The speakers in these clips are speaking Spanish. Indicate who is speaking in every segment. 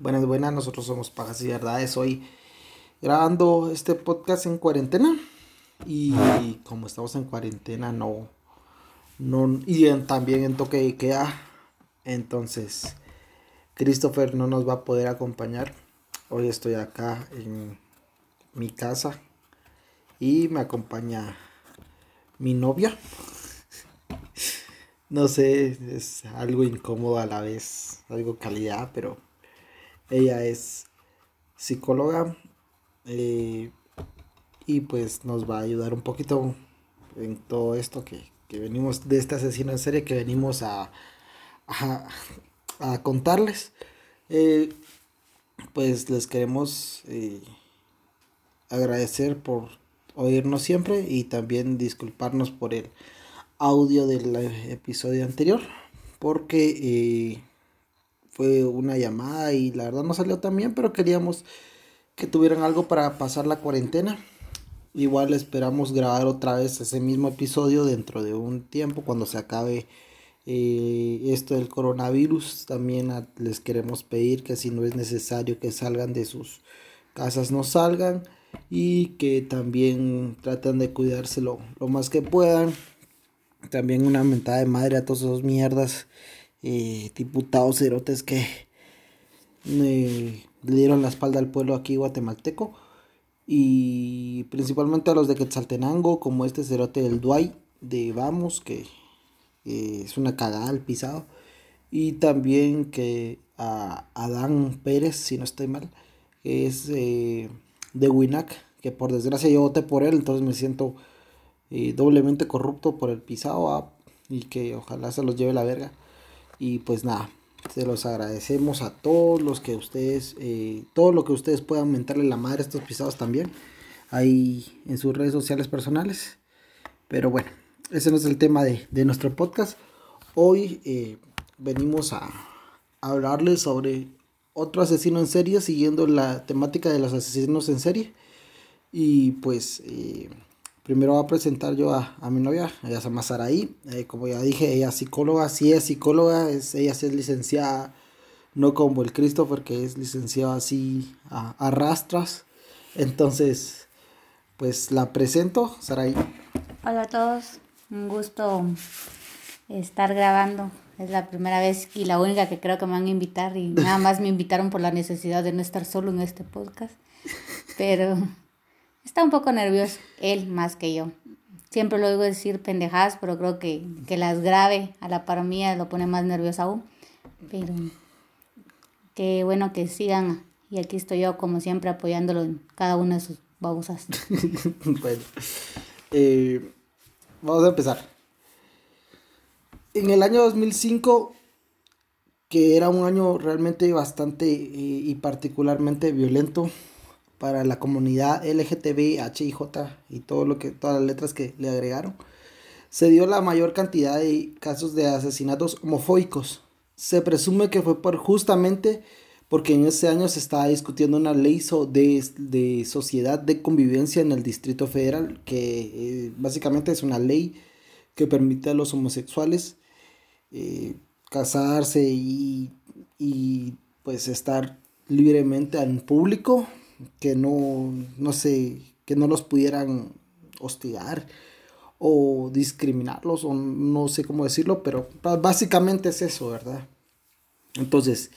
Speaker 1: Buenas, buenas, nosotros somos Pajas y Verdades. Hoy grabando este podcast en cuarentena. Y como estamos en cuarentena, no. no y también en toque de queda. Entonces, Christopher no nos va a poder acompañar. Hoy estoy acá en mi casa. Y me acompaña mi novia. No sé, es algo incómodo a la vez, algo calidad, pero ella es psicóloga eh, y pues nos va a ayudar un poquito en todo esto que, venimos de este asesino en serie que venimos a, a, contarles. Eh, pues les queremos eh, agradecer por oírnos siempre y también disculparnos por el audio del episodio anterior porque fue una llamada y la verdad no salió tan bien, pero queríamos que tuvieran algo para pasar la cuarentena. Igual esperamos grabar otra vez ese mismo episodio dentro de un tiempo cuando se acabe eh, esto del coronavirus. También les queremos pedir que si no es necesario que salgan de sus casas no salgan y que también traten de cuidárselo lo más que puedan. También una mentada de madre a todos esos mierdas eh, diputados cerotes que le dieron la espalda al pueblo aquí guatemalteco. Y principalmente a los de Quetzaltenango como este cerote del Duay de Vamos que es una cagada al pisado. Y también que a Adán Pérez si no estoy mal es eh, de Winac que por desgracia yo voté por él entonces me siento eh, doblemente corrupto por el pisado ah, y que ojalá se los lleve la verga y pues nada, se los agradecemos a todos los que ustedes, eh, todo lo que ustedes puedan mentarle la madre a estos pisados también, ahí en sus redes sociales personales. Pero bueno, ese no es el tema de, nuestro podcast. Hoy eh, venimos a, hablarles sobre otro asesino en serie, siguiendo la temática de los asesinos en serie. Y pues... Eh, Primero voy a presentar yo a, mi novia, ella se llama Saraí. Eh, como ya dije, ella es psicóloga, sí es psicóloga, es, ella sí es licenciada, no como el Christopher que es licenciado así a, rastras. Entonces, pues la presento, Saraí.
Speaker 2: Hola a todos, un gusto estar grabando. Es la primera vez y la única que creo que me van a invitar y nada más me invitaron por la necesidad de no estar solo en este podcast. Pero Está un poco nervioso él más que yo. Siempre lo oigo decir pendejadas, pero creo que, las grave a la par mía lo pone más nervioso aún. Pero qué bueno que sigan. Y aquí estoy yo, como siempre, apoyándolo en cada una de sus babosas.
Speaker 1: bueno, eh, vamos a empezar. En el año 2005, que era un año realmente bastante eh, y particularmente violento para la comunidad LGTB, HIJ y todo lo que, todas las letras que le agregaron, se dio la mayor cantidad de casos de asesinatos homofóbicos. Se presume que fue por justamente porque en ese año se estaba discutiendo una ley de, de sociedad de convivencia en el Distrito Federal, que eh, básicamente es una ley que permite a los homosexuales eh, casarse y, y pues estar libremente en público que no, no sé, que no los pudieran hostigar o discriminarlos o no sé cómo decirlo, pero básicamente es eso, ¿verdad? Entonces,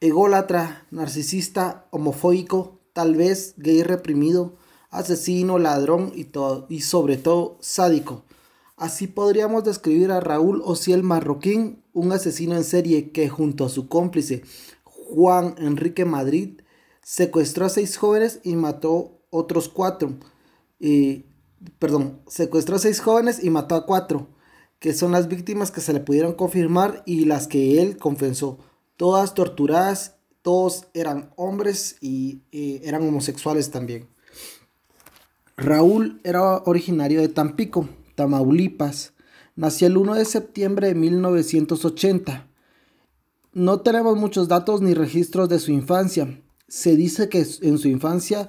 Speaker 1: ególatra, narcisista, homofóbico, tal vez gay reprimido, asesino, ladrón y, todo, y sobre todo sádico. Así podríamos describir a Raúl Ociel Marroquín, un asesino en serie que junto a su cómplice Juan Enrique Madrid secuestró a seis jóvenes y mató otros cuatro. Y, perdón, secuestró a seis jóvenes y mató a cuatro, que son las víctimas que se le pudieron confirmar y las que él confesó. Todas torturadas, todos eran hombres y, eran homosexuales también. Raúl era originario de Tampico, Tamaulipas. Nació el 1 de septiembre de 1980. No tenemos muchos datos ni registros de su infancia se dice que en su infancia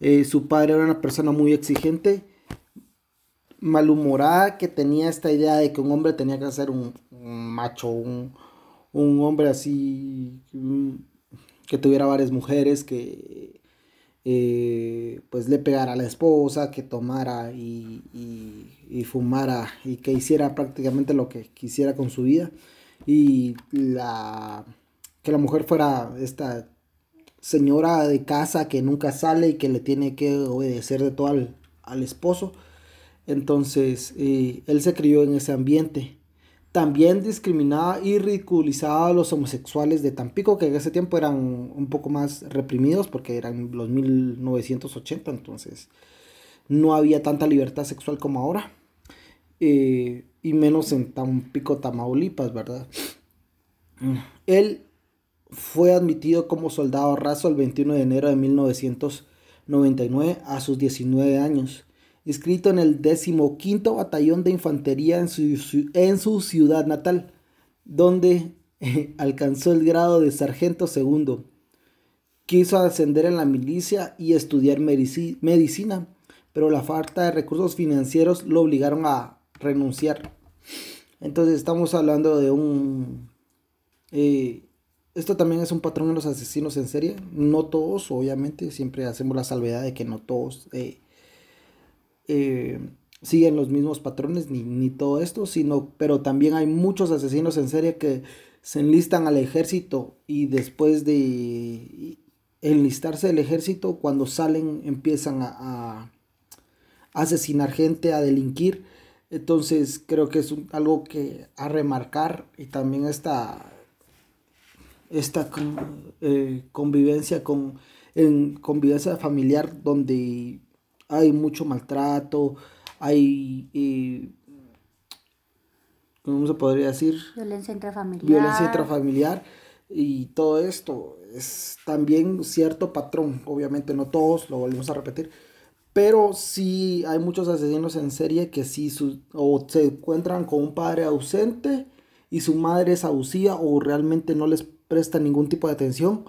Speaker 1: eh, su padre era una persona muy exigente, malhumorada, que tenía esta idea de que un hombre tenía que ser un, macho, un, hombre así, que tuviera varias mujeres, que eh, pues le pegara a la esposa, que tomara y, y, fumara y que hiciera prácticamente lo que quisiera con su vida. Y la, que la mujer fuera esta señora de casa que nunca sale y que le tiene que obedecer de todo al, al esposo. Entonces, eh, él se crió en ese ambiente. También discriminaba y ridiculizaba a los homosexuales de Tampico, que en ese tiempo eran un poco más reprimidos porque eran los 1980, entonces no había tanta libertad sexual como ahora. Eh, y menos en Tampico, Tamaulipas, ¿verdad? Él fue admitido como soldado raso el 21 de enero de 1999 a sus 19 años inscrito en el 15 Batallón de Infantería en su, en su ciudad natal, donde alcanzó el grado de sargento segundo. Quiso ascender en la milicia y estudiar medicina, pero la falta de recursos financieros lo obligaron a renunciar. Entonces estamos hablando de un... Eh, esto también es un patrón en los asesinos en serie. No todos, obviamente, siempre hacemos la salvedad de que no todos eh, eh, siguen los mismos patrones ni, todo esto, sino, pero también hay muchos asesinos en serie que se enlistan al ejército y después de enlistarse al ejército, cuando salen empiezan a, asesinar gente, a delinquir. Entonces creo que es algo que a remarcar y también esta, esta eh, convivencia con en convivencia familiar donde hay mucho maltrato, hay, eh, ¿cómo se podría decir?
Speaker 2: Violencia intrafamiliar.
Speaker 1: Violencia intrafamiliar y todo esto es también cierto patrón, obviamente no todos, lo volvemos a repetir, pero sí hay muchos asesinos en serie que sí o se encuentran con un padre ausente y su madre es abusiva o realmente no les presta ningún tipo de atención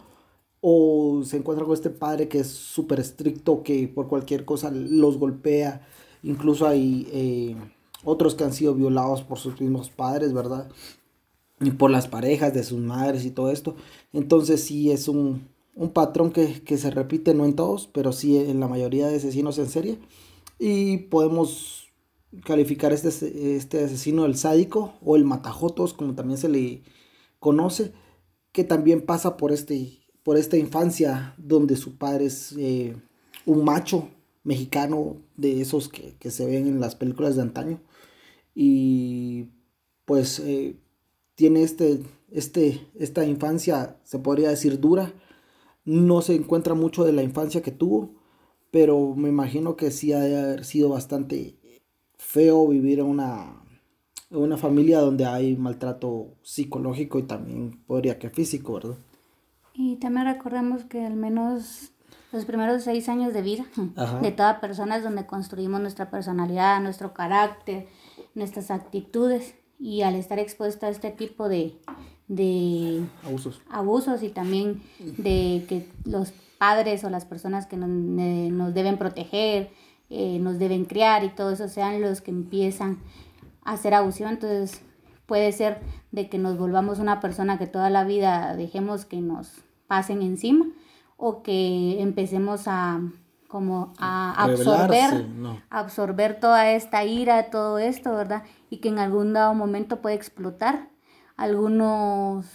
Speaker 1: o se encuentra con este padre que es súper estricto, que por cualquier cosa los golpea. Incluso hay eh, otros que han sido violados por sus mismos padres, ¿verdad? Y por las parejas de sus madres y todo esto. Entonces sí es un, patrón que, se repite, no en todos, pero sí en la mayoría de asesinos en serie. Y podemos calificar este, este asesino el sádico o el matajotos, como también se le conoce, que también pasa por este por esta infancia donde su padre es eh, un macho mexicano de esos que, se ven en las películas de antaño. Y pues eh, tiene este, este, esta infancia, se podría decir, dura. No se encuentra mucho de la infancia que tuvo, pero me imagino que sí ha de haber sido bastante feo vivir en una, una familia donde hay maltrato psicológico y también podría que físico, ¿verdad?
Speaker 2: Y también recordemos que al menos los primeros seis años de vida de toda persona es donde construimos nuestra personalidad, nuestro carácter, nuestras actitudes. Y al estar expuesto a este tipo de, de
Speaker 1: abusos.
Speaker 2: abusos y también de que los padres o las personas que nos, nos deben proteger, eh, nos deben criar y todo eso sean los que empiezan hacer abusión. Entonces puede ser de que nos volvamos una persona que toda la vida dejemos que nos pasen encima o que empecemos a como a absorber, absorber toda esta ira, todo esto, ¿verdad? Y que en algún dado momento puede explotar. Algunos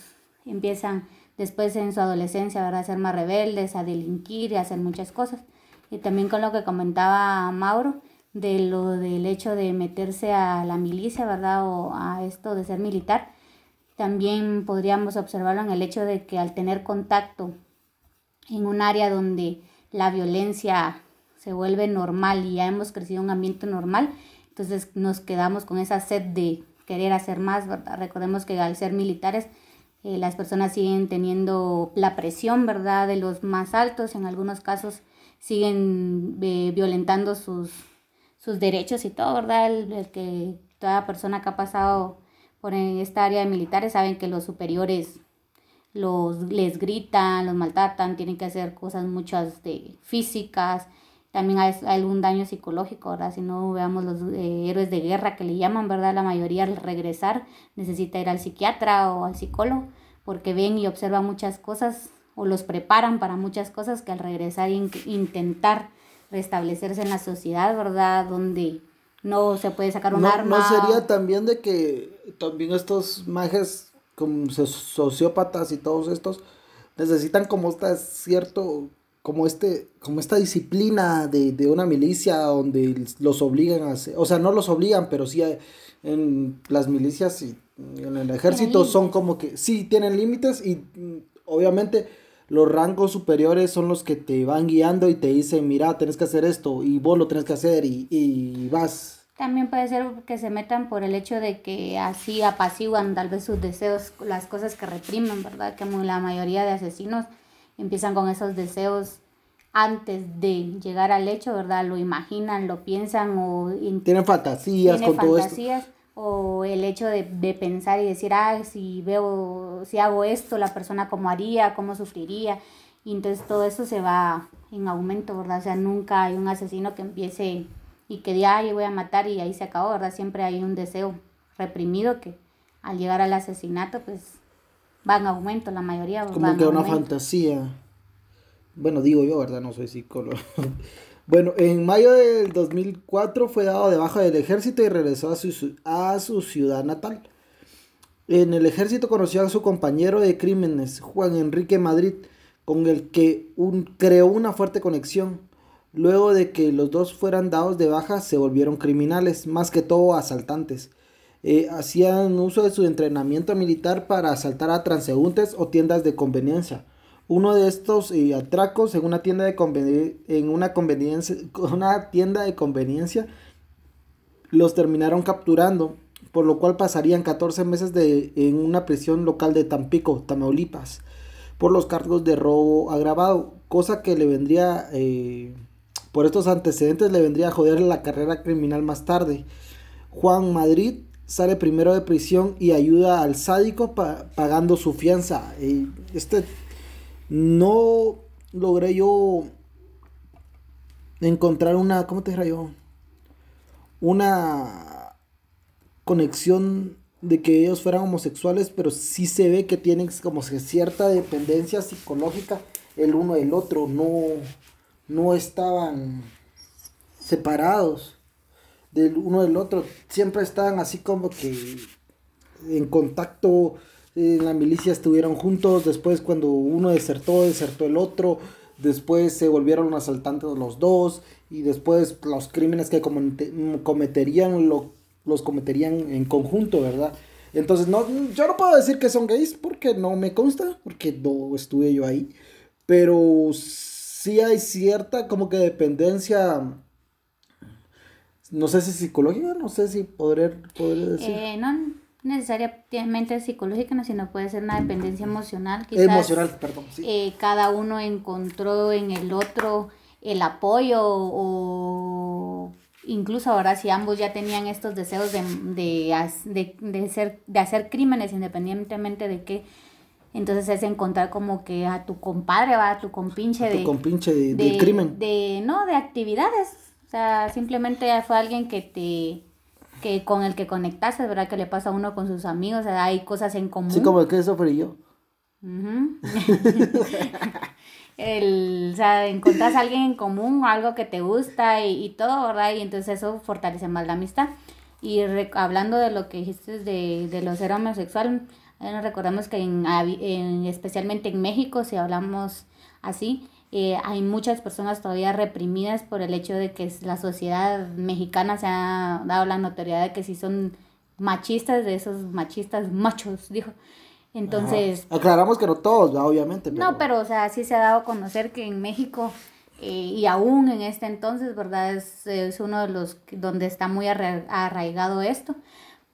Speaker 2: empiezan después en su adolescencia, ¿verdad? A ser más rebeldes, a delinquir y a hacer muchas cosas. Y también con lo que comentaba Mauro, de lo del hecho de meterse a la milicia, ¿verdad? O a esto de ser militar también podríamos observarlo en el hecho de que al tener contacto en un área donde la violencia se vuelve normal y ya hemos crecido en un ambiente normal, entonces nos quedamos con esa sed de querer hacer más, ¿verdad? Recordemos que al ser militares eh, las personas siguen teniendo la presión, ¿verdad? De los más altos, en algunos casos siguen eh, violentando sus, sus derechos y todo, ¿verdad? el que toda persona que ha pasado por esta área de militares saben que los superiores los, les gritan, los maltratan, tienen que hacer cosas muchas de físicas, también hay, algún daño psicológico, ¿verdad? Si no veamos los eh, héroes de guerra que le llaman, ¿verdad? La mayoría al regresar necesita ir al psiquiatra o al psicólogo porque ven y observan muchas cosas o los preparan para muchas cosas que al regresar intentar restablecerse en la sociedad, ¿verdad? Donde no se puede sacar un arma.
Speaker 1: No sería también de que también estos mages como sociópatas y todos estos necesitan como esta cierto como este como esta disciplina de, de, una milicia donde los obligan a hacer, o sea no los obligan pero sí en las milicias y en el ejército son como que sí tienen límites y mm, obviamente los rangos superiores son los que te van guiando y te dicen mira tenés que hacer esto y vos lo tenés que hacer y, y vas
Speaker 2: también puede ser que se metan por el hecho de que así apaciguan tal vez sus deseos, las cosas que reprimen, ¿verdad? Que la mayoría de asesinos empiezan con esos deseos antes de llegar al hecho, ¿verdad? Lo imaginan, lo piensan o...
Speaker 1: Tienen fantasías con fantasías,
Speaker 2: O el hecho de, de, pensar y decir, ah, si veo, si hago esto, la persona cómo haría, cómo sufriría. Y entonces todo eso se va en aumento, ¿verdad? O sea, nunca hay un asesino que empiece y que ya yo voy a matar y ahí se acabó, ¿verdad? Siempre hay un deseo reprimido que al llegar al asesinato, pues va en aumento, la mayoría.
Speaker 1: Como que una fantasía. Bueno, digo yo, ¿verdad? No soy psicólogo. Bueno, en mayo del 2004 fue dado de baja del ejército y regresó a su, a su ciudad natal. En el ejército conoció a su compañero de crímenes, Juan Enrique Madrid, con el que un, creó una fuerte conexión. Luego de que los dos fueran dados de baja, se volvieron criminales, más que todo asaltantes. Eh, hacían uso de su entrenamiento militar para asaltar a transeúntes o tiendas de conveniencia. Uno de estos eh, atracos en una tienda de en una conveniencia, una tienda de conveniencia los terminaron capturando, por lo cual pasarían 14 meses de, en una prisión local de Tampico, Tamaulipas, por los cargos de robo agravado, cosa que le vendría eh, por estos antecedentes le vendría a joder la carrera criminal más tarde. Juan Madrid sale primero de prisión y ayuda al sádico pagando su fianza. este no logré yo encontrar una, ¿cómo te yo? Una conexión de que ellos fueran homosexuales, pero sí se ve que tienen como cierta dependencia psicológica el uno del otro, no no estaban separados del uno del otro, siempre estaban así como que en contacto, en la milicia estuvieron juntos, después cuando uno desertó, desertó el otro, después se volvieron asaltantes los dos y después los crímenes que cometerían lo, los cometerían en conjunto, ¿verdad? Entonces, no, yo no puedo decir que son gays porque no me consta, porque no estuve yo ahí, pero sí hay cierta como que dependencia, no sé si psicológica, no sé si podré, decir.
Speaker 2: Eh, no necesariamente psicológica, sino puede ser una dependencia emocional.
Speaker 1: emocional, perdón. Sí.
Speaker 2: Eh, cada uno encontró en el otro el apoyo o incluso ahora si ambos ya tenían estos deseos de, de, de, ser, de hacer crímenes independientemente de qué entonces es encontrar como que a tu compadre, va, a tu compinche de...
Speaker 1: Tu compinche de, crimen.
Speaker 2: De, no, de actividades. O sea, simplemente fue alguien que te... que con el que conectaste, ¿verdad? Que le pasa a uno con sus amigos, o sea, hay cosas en común.
Speaker 1: Sí, como el eso y yo.
Speaker 2: el, o sea, encontrás a alguien en común, algo que te gusta y, y todo, ¿verdad? Y entonces eso fortalece más la amistad. Y hablando de lo que dijiste de, de los ser homosexual, recordamos que en, especialmente en México, si hablamos así, eh, hay muchas personas todavía reprimidas por el hecho de que la sociedad mexicana se ha dado la notoriedad de que si son machistas, de esos machistas machos, dijo. Entonces...
Speaker 1: Aclaramos que no todos, obviamente.
Speaker 2: No, pero o sea, sí se ha dado a conocer que en México eh, y aún en este entonces, ¿verdad? Es, es uno de los donde está muy arraigado esto.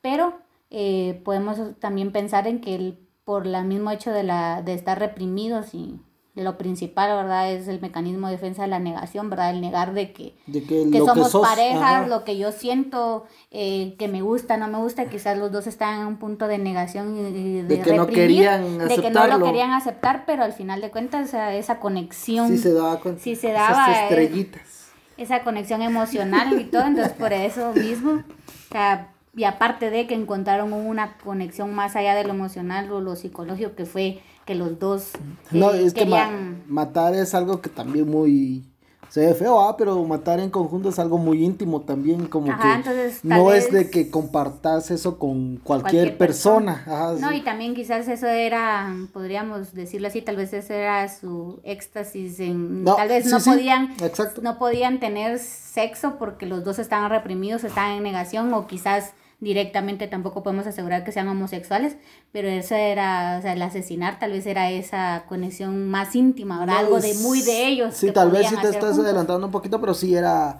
Speaker 2: Pero eh, podemos también pensar en que el, por el mismo hecho de, la, de estar reprimidos y lo principal, ¿verdad? Es el mecanismo de defensa de la negación, ¿verdad? El negar de que, que, somos parejas, lo que yo siento, eh, que me gusta, no me gusta, quizás los dos están en un punto de negación y de, que no querían de que no lo querían aceptar, pero al final de cuentas esa, esa conexión
Speaker 1: sí se daba, con
Speaker 2: sí se daba
Speaker 1: esas estrellitas.
Speaker 2: esa conexión emocional y todo, entonces por eso mismo, o sea, y aparte de que encontraron una conexión más allá de lo emocional o lo psicológico, que fue que los dos
Speaker 1: No,
Speaker 2: eh,
Speaker 1: es que ma-
Speaker 2: querían...
Speaker 1: matar es algo que también muy... Se ve feo, ah, pero matar en conjunto es algo muy íntimo también, como
Speaker 2: Ajá,
Speaker 1: que
Speaker 2: entonces,
Speaker 1: no es de que compartas eso con cualquier,
Speaker 2: cualquier
Speaker 1: persona. Ajá,
Speaker 2: No,
Speaker 1: sí.
Speaker 2: y también quizás eso era, podríamos decirlo así, tal vez eso era su éxtasis en,
Speaker 1: No,
Speaker 2: tal vez
Speaker 1: sí,
Speaker 2: no
Speaker 1: sí,
Speaker 2: podían,
Speaker 1: exacto.
Speaker 2: no podían tener sexo porque los dos estaban reprimidos, estaban en negación o quizás directamente tampoco podemos asegurar que sean homosexuales, pero eso era, o sea, el asesinar tal vez era esa conexión más íntima, ¿verdad? algo de muy de ellos.
Speaker 1: Sí, tal vez sí te estás
Speaker 2: juntos.
Speaker 1: adelantando un poquito, pero sí era,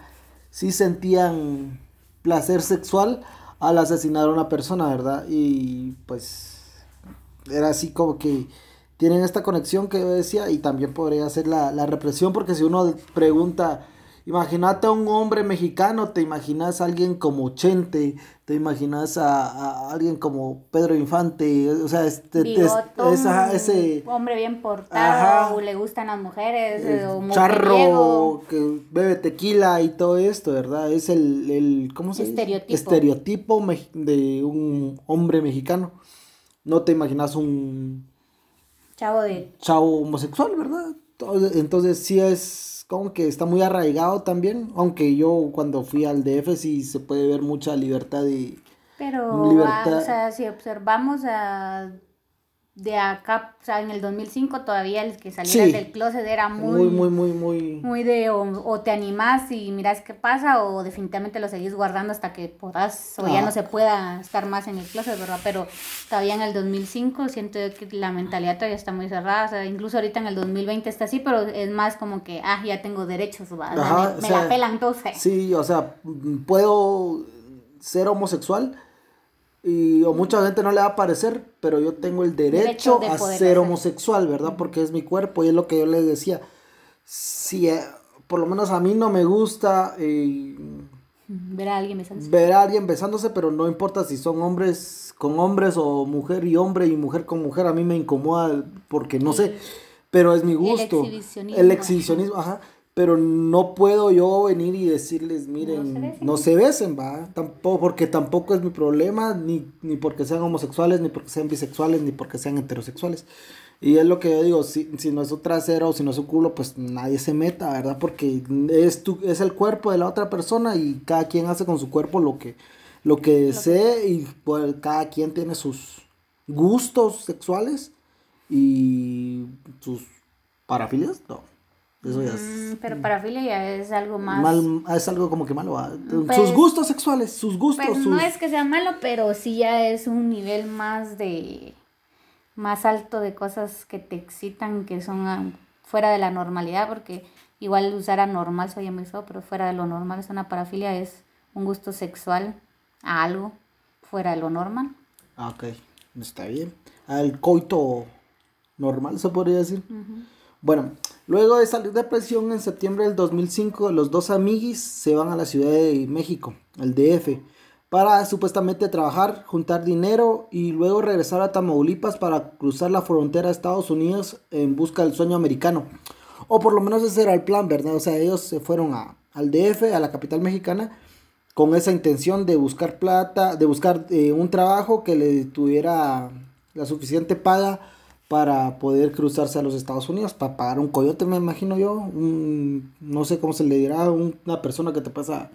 Speaker 1: sí sentían placer sexual al asesinar a una persona, ¿verdad? Y pues era así como que tienen esta conexión que yo decía y también podría ser la, la represión porque si uno pregunta, imagínate a un hombre mexicano, te imaginas a alguien como Chente, te imaginas a, a alguien como Pedro Infante, o sea, este, es- ese
Speaker 2: hombre bien portado,
Speaker 1: Ajá.
Speaker 2: le gustan las mujeres,
Speaker 1: el charro que bebe tequila y todo esto, ¿verdad? Es el, el ¿cómo se dice?
Speaker 2: Estereotipo.
Speaker 1: Estereotipo mex- de un hombre mexicano. No te imaginas un
Speaker 2: chavo de
Speaker 1: chavo homosexual, ¿verdad? Entonces, entonces sí es como que está muy arraigado también, aunque yo cuando fui al DF sí se puede ver mucha libertad y
Speaker 2: Pero,
Speaker 1: Libertad.
Speaker 2: ah, o sea, si observamos a, de acá, o sea, en el 2005 todavía el que saliera
Speaker 1: Sí.
Speaker 2: del closet era
Speaker 1: muy,
Speaker 2: muy,
Speaker 1: muy, muy, muy...
Speaker 2: muy de o, o te animás y miras qué pasa o definitivamente lo seguís guardando hasta que podás o ya no se pueda estar más en el closet, ¿verdad? Pero todavía en el 2005 siento que la mentalidad todavía está muy cerrada, o sea, incluso ahorita en el 2020 está así, pero es más como que, ah, ya tengo derechos, sea,
Speaker 1: Ajá,
Speaker 2: me, me
Speaker 1: sea,
Speaker 2: la pelan eh.
Speaker 1: Sí, o sea, puedo ser homosexual y o mucha gente no le va a parecer, pero yo tengo el derecho,
Speaker 2: Derecho de
Speaker 1: a ser
Speaker 2: hacer.
Speaker 1: homosexual, ¿verdad? Porque es mi cuerpo y es lo que yo les decía. Si eh, por lo menos a mí no me gusta eh,
Speaker 2: Ver a alguien besándose.
Speaker 1: ver a alguien besándose, pero no importa si son hombres con hombres o mujer y hombre y mujer con mujer, a mí me incomoda porque no sé, pero es mi gusto.
Speaker 2: exhibicionismo.
Speaker 1: El exhibicionismo, ajá. Pero no puedo yo venir y decirles, miren,
Speaker 2: No se besen.
Speaker 1: no se besen, va. Tampoco, porque tampoco es mi problema, ni, ni porque sean homosexuales, ni porque sean bisexuales, ni porque sean heterosexuales. Y es lo que yo digo, si, si no es un trasero o si no es un culo, pues nadie se meta, ¿verdad? Porque es, tu, es el cuerpo de la otra persona y cada quien hace con su cuerpo lo que, lo que desee y pues, cada quien tiene sus gustos sexuales y sus parafilias, no. Eso ya es,
Speaker 2: Mm, pero parafilia ya es algo más...
Speaker 1: mal, es algo como que malo. ¿va?
Speaker 2: Pues-
Speaker 1: sus gustos sexuales, sus gustos.
Speaker 2: Pues
Speaker 1: sus...
Speaker 2: no es que sea malo, pero sí ya es un nivel más de... Más alto de cosas que te excitan, que son ah, fuera de la normalidad, porque igual usar anormal soy muy feo, pero fuera de lo normal es una parafilia, es un gusto sexual a algo fuera de lo normal.
Speaker 1: Ah, ok, está bien. Al coito normal, se podría decir. Bueno, luego de salir de prisión en septiembre del 2005, los dos amiguis se van a la Ciudad de México, al DF, para supuestamente trabajar, juntar dinero y luego regresar a Tamaulipas para cruzar la frontera a Estados Unidos en busca del sueño americano. O por lo menos ese era el plan, ¿verdad? O sea, ellos se fueron a, al DF, a la capital mexicana, con esa intención de buscar plata, de buscar eh, un trabajo que le tuviera la suficiente paga para poder cruzarse a los Estados Unidos, para pagar un coyote, me imagino yo, un, no sé cómo se le dirá, un- una persona que te pasa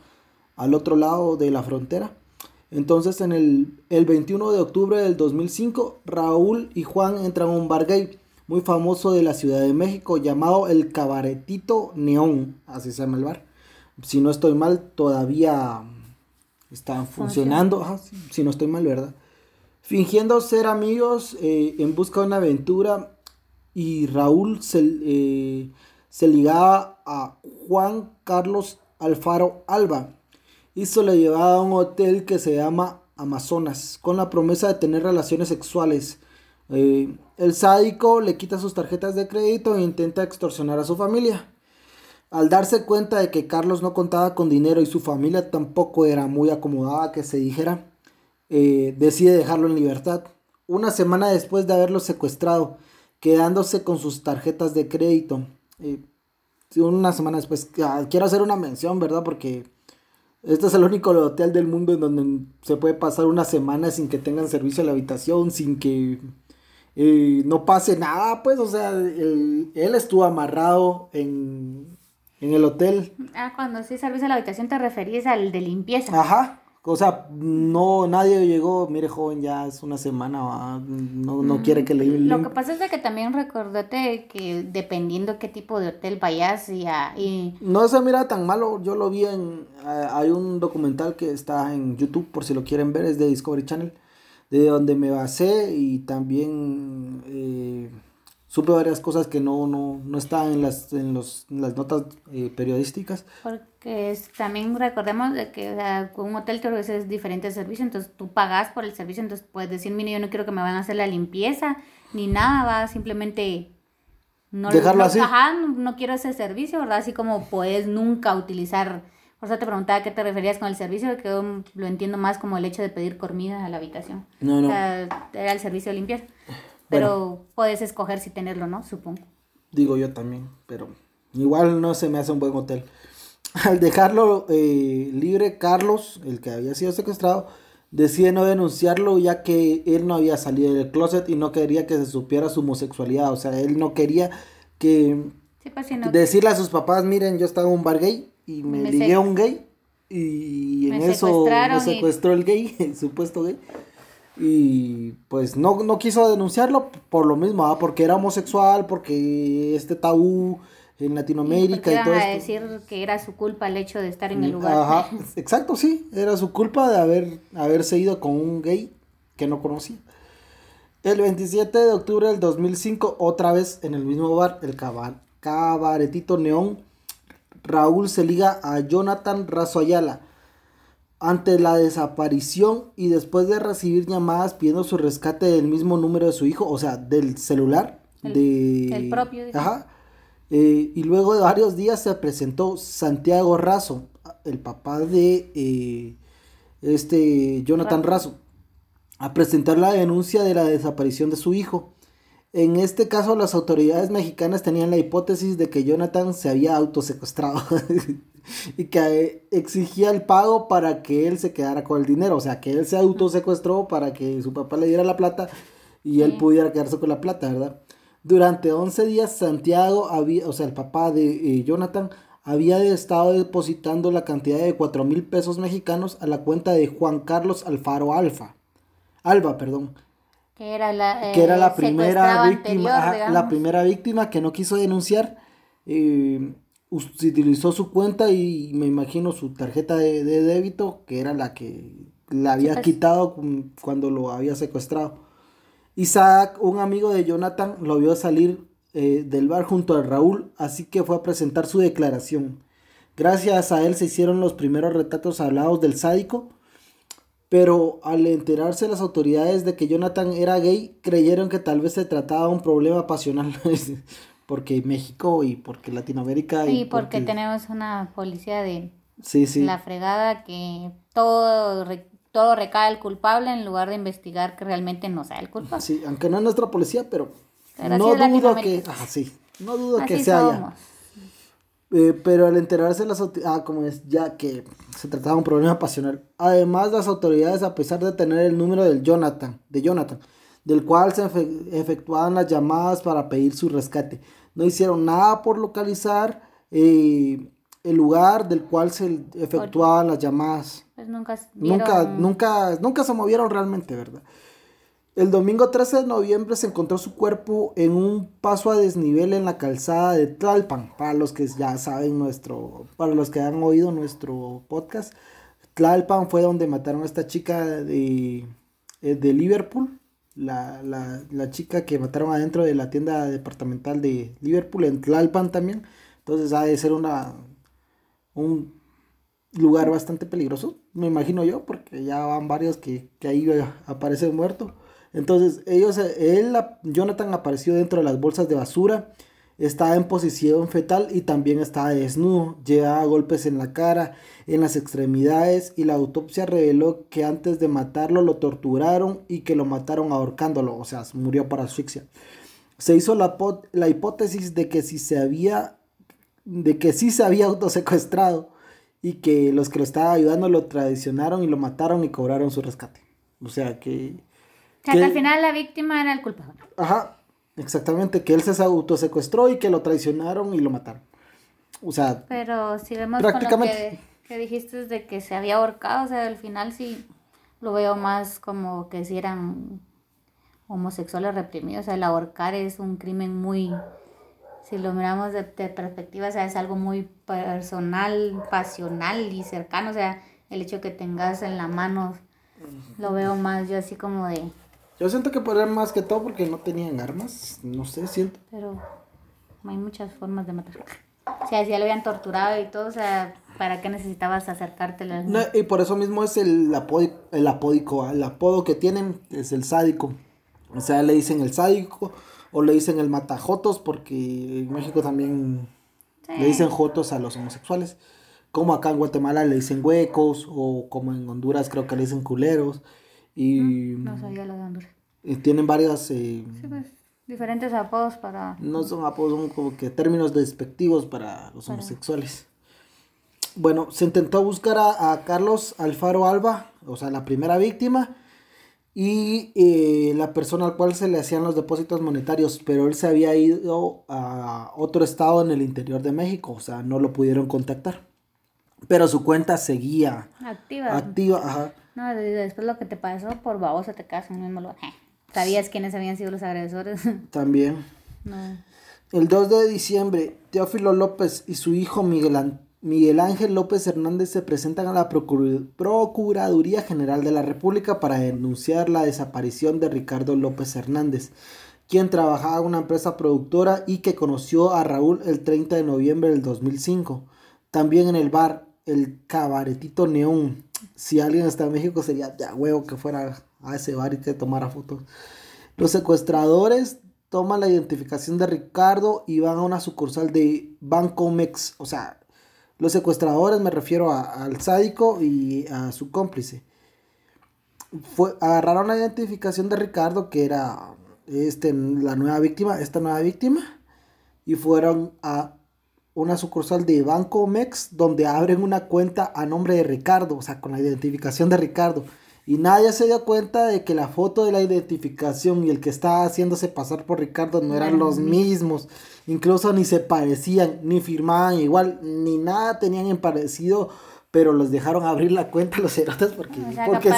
Speaker 1: al otro lado de la frontera. Entonces, en el, el 21 de octubre del 2005, Raúl y Juan entran a un bar gay muy famoso de la Ciudad de México llamado el Cabaretito Neón, así se llama el bar. Si no estoy mal, todavía está funcionando, ajá, si no estoy mal, ¿verdad? Fingiendo ser amigos eh, en busca de una aventura y Raúl se, eh, se ligaba a Juan Carlos Alfaro Alba y se llevaba a un hotel que se llama Amazonas con la promesa de tener relaciones sexuales. Eh, el sádico le quita sus tarjetas de crédito e intenta extorsionar a su familia. Al darse cuenta de que Carlos no contaba con dinero y su familia tampoco era muy acomodada, que se dijera, eh, decide dejarlo en libertad. Una semana después de haberlo secuestrado, quedándose con sus tarjetas de crédito. Eh, una semana después, ah, quiero hacer una mención, ¿verdad? Porque este es el único hotel del mundo en donde se puede pasar una semana sin que tengan servicio a la habitación, sin que eh, no pase nada, pues, o sea, él, él estuvo amarrado en, en el hotel.
Speaker 2: Ah, cuando sí servicio a la habitación te referís al de limpieza.
Speaker 1: Ajá. O sea, no, nadie llegó, mire joven, ya es una semana, ¿va? no, no quiere que le
Speaker 2: Lo que pasa es de que también recordate que dependiendo qué tipo de hotel vayas y, a, y...
Speaker 1: No se mira tan malo, yo lo vi en, eh, hay un documental que está en YouTube, por si lo quieren ver, es de Discovery Channel, de donde me basé y también... Eh, supe varias cosas que no, no, no estaban en las, en los, en las notas eh, periodísticas.
Speaker 2: Porque también recordemos de que con un hotel te ofreces diferentes servicios, entonces tú pagas por el servicio, entonces puedes decir, mire, yo no quiero que me van a hacer la limpieza, ni nada, va simplemente... No,
Speaker 1: Dejarlo así.
Speaker 2: Ajá, no, quiero ese servicio, ¿verdad? Así como puedes nunca utilizar... Por eso te preguntaba a qué te referías con el servicio, que yo lo entiendo más como el hecho de pedir comida a la habitación. No, no. O sea, era el servicio de limpieza. Pero puedes escoger si tenerlo, ¿no? Supongo.
Speaker 1: Digo yo también, pero igual no se me hace un buen hotel. Al dejarlo eh, libre, Carlos, el que había sido secuestrado, decide no denunciarlo ya que él no había salido del closet y no quería que se supiera su homosexualidad. O sea, él no quería que pues, decirle a sus papás, miren, yo estaba en un bar gay y me, ligué a un gay y en eso me secuestró el gay, el supuesto gay. Y pues no, no quiso denunciarlo por lo mismo, ¿ah? porque era homosexual, porque este tabú en Latinoamérica
Speaker 2: y, y todo a decir que era su culpa el hecho de estar en el lugar.
Speaker 1: Ajá, exacto, sí, era su culpa de haber haberse ido con un gay que no conocía. El 27 de octubre del 2005, otra vez en el mismo bar, el Cabaretito Neón, Raúl se liga a Jonathan Razo Ayala ante la desaparición y después de recibir llamadas pidiendo su rescate del mismo número de su hijo, o sea, del celular. El, de...
Speaker 2: el propio.
Speaker 1: Ajá. Eh, y luego de varios días se presentó Santiago Razo, el papá de eh, este Jonathan Razo, a presentar la denuncia de la desaparición de su hijo. En este caso, las autoridades mexicanas tenían la hipótesis de que Jonathan se había autosecuestrado. y que exigía el pago para que él se quedara con el dinero, o sea, que él se autosecuestró para que su papá le diera la plata y él pudiera quedarse con la plata, ¿verdad? Durante 11 días Santiago había, o sea, el papá de eh, Jonathan había estado depositando la cantidad de 4 mil pesos mexicanos a la cuenta de Juan Carlos Alfaro Alfa. Alba, perdón.
Speaker 2: Que era la,
Speaker 1: que era la primera víctima, la primera víctima que no quiso denunciar. Eh, utilizó su cuenta y me imagino su tarjeta de, débito, que era la que le había pues. quitado cuando lo había secuestrado. Isaac, un amigo de Jonathan, lo vio salir eh, del bar junto a Raúl, así que fue a presentar su declaración. Gracias a él se hicieron los primeros retratos hablados del sádico, pero al enterarse las autoridades de que Jonathan era gay, creyeron que tal vez se trataba de un problema pasional. porque México y porque Latinoamérica.
Speaker 2: y porque, tenemos una policía de sí, sí. la fregada que todo, todo recae al culpable en lugar de investigar que realmente no sea el culpable.
Speaker 1: Sí, aunque no es nuestra policía, pero, no dudo que, ah, sí, no dudo que se haya. Eh, pero al enterarse las ah, como es ya que se trataba de un problema pasional. Además, las autoridades, a pesar de tener el número del Jonathan, de Jonathan, del cual se efectuaban las llamadas para pedir su rescate, no hicieron nada por localizar eh, el lugar del cual se efectuaban las llamadas.
Speaker 2: Pues nunca,
Speaker 1: nunca, nunca, nunca se movieron realmente, ¿verdad? El domingo 13 de noviembre se encontró su cuerpo en un paso a desnivel en la calzada de Tlalpan. Para los que ya saben nuestro, para los que han oído nuestro podcast, Tlalpan fue donde mataron a esta chica de, eh, de Liverpool la, la, la, chica que mataron adentro de la tienda departamental de Liverpool, en Tlalpan también. Entonces ha de ser una, un lugar bastante peligroso, me imagino yo, porque ya van varios que, que ahí aparecen muertos. Entonces ellos, él, Jonathan apareció dentro de las bolsas de basura estaba en posición fetal y también estaba desnudo. Llevaba golpes en la cara, en las extremidades y la autopsia reveló que antes de matarlo lo torturaron y que lo mataron ahorcándolo, o sea, murió por asfixia. Se hizo la, la hipótesis de que si se había de que sí se había autosecuestrado y que los que lo estaban ayudando lo traicionaron y lo mataron y cobraron su rescate. O sea que
Speaker 2: O sea, que al final la víctima era el culpable.
Speaker 1: Ajá, exactamente, que él se autosecuestró y que lo traicionaron y lo mataron. O sea,
Speaker 2: pero si vemos prácticamente... con lo que, que dijiste de que se había ahorcado, o sea, al final sí lo veo más como que si eran homosexuales reprimidos. O sea, el ahorcar es un crimen muy, si lo miramos de, perspectiva, o sea, es algo muy personal, pasional y cercano. O sea, el hecho que tengas en la mano, lo veo más yo así como de...
Speaker 1: Yo siento que por más que todo porque no tenían armas, no sé, siento.
Speaker 2: Pero hay muchas formas de matar. O sea, si ya lo habían torturado y todo, o sea, ¿para qué necesitabas acercarte?
Speaker 1: No, y por eso mismo es el, apodo, el apódico, el apodo que tienen es el sádico. O sea, le dicen el sádico o le dicen el matajotos porque en México también le dicen jotos a los homosexuales. Como acá en Guatemala le dicen huecos o como en Honduras creo que le dicen culeros. Y,
Speaker 2: no, sabía lo de Honduras.
Speaker 1: Y tienen varias... Eh,
Speaker 2: sí, pues, diferentes apodos para...
Speaker 1: No son apodos, son como que términos despectivos para los homosexuales. Bueno, se intentó buscar a, a Carlos Alfaro Alba, o sea, la primera víctima y eh, la persona al cual se le hacían los depósitos monetarios, pero él se había ido a otro estado en el interior de México, o sea, no lo pudieron contactar. Pero su cuenta seguía
Speaker 2: activa.
Speaker 1: Activa, ajá.
Speaker 2: No, después lo que te pasó por babosa te casas en el mismo lugar. ¿Sabías quiénes habían sido los agresores?
Speaker 1: También. No. El 2 de diciembre, Teófilo López y su hijo Miguel Antonio Miguel Ángel López Hernández se presentan a la Procuraduría General de la República para denunciar la desaparición de Ricardo López Hernández, quien trabajaba en una empresa productora y que conoció a Raúl el 30 de noviembre del 2005. También en el bar El Cabaretito Neón. Si alguien está en México sería ya huevo que fuera a ese bar y que tomara fotos. Los secuestradores toman la identificación de Ricardo y van a una sucursal de Banco Mex, o sea, los secuestradores, me refiero al sádico y a su cómplice. Fue, agarraron la identificación de Ricardo, que era este, la nueva víctima, esta nueva víctima, y fueron a una sucursal de Banco Mex, donde abren una cuenta a nombre de Ricardo, o sea, con la identificación de Ricardo. Y nadie se dio cuenta de que la foto de la identificación y el que estaba haciéndose pasar por Ricardo no eran los mismos. Incluso ni se parecían, ni firmaban igual, ni nada tenían en parecido. Pero los dejaron abrir la cuenta los cerotes porque... porque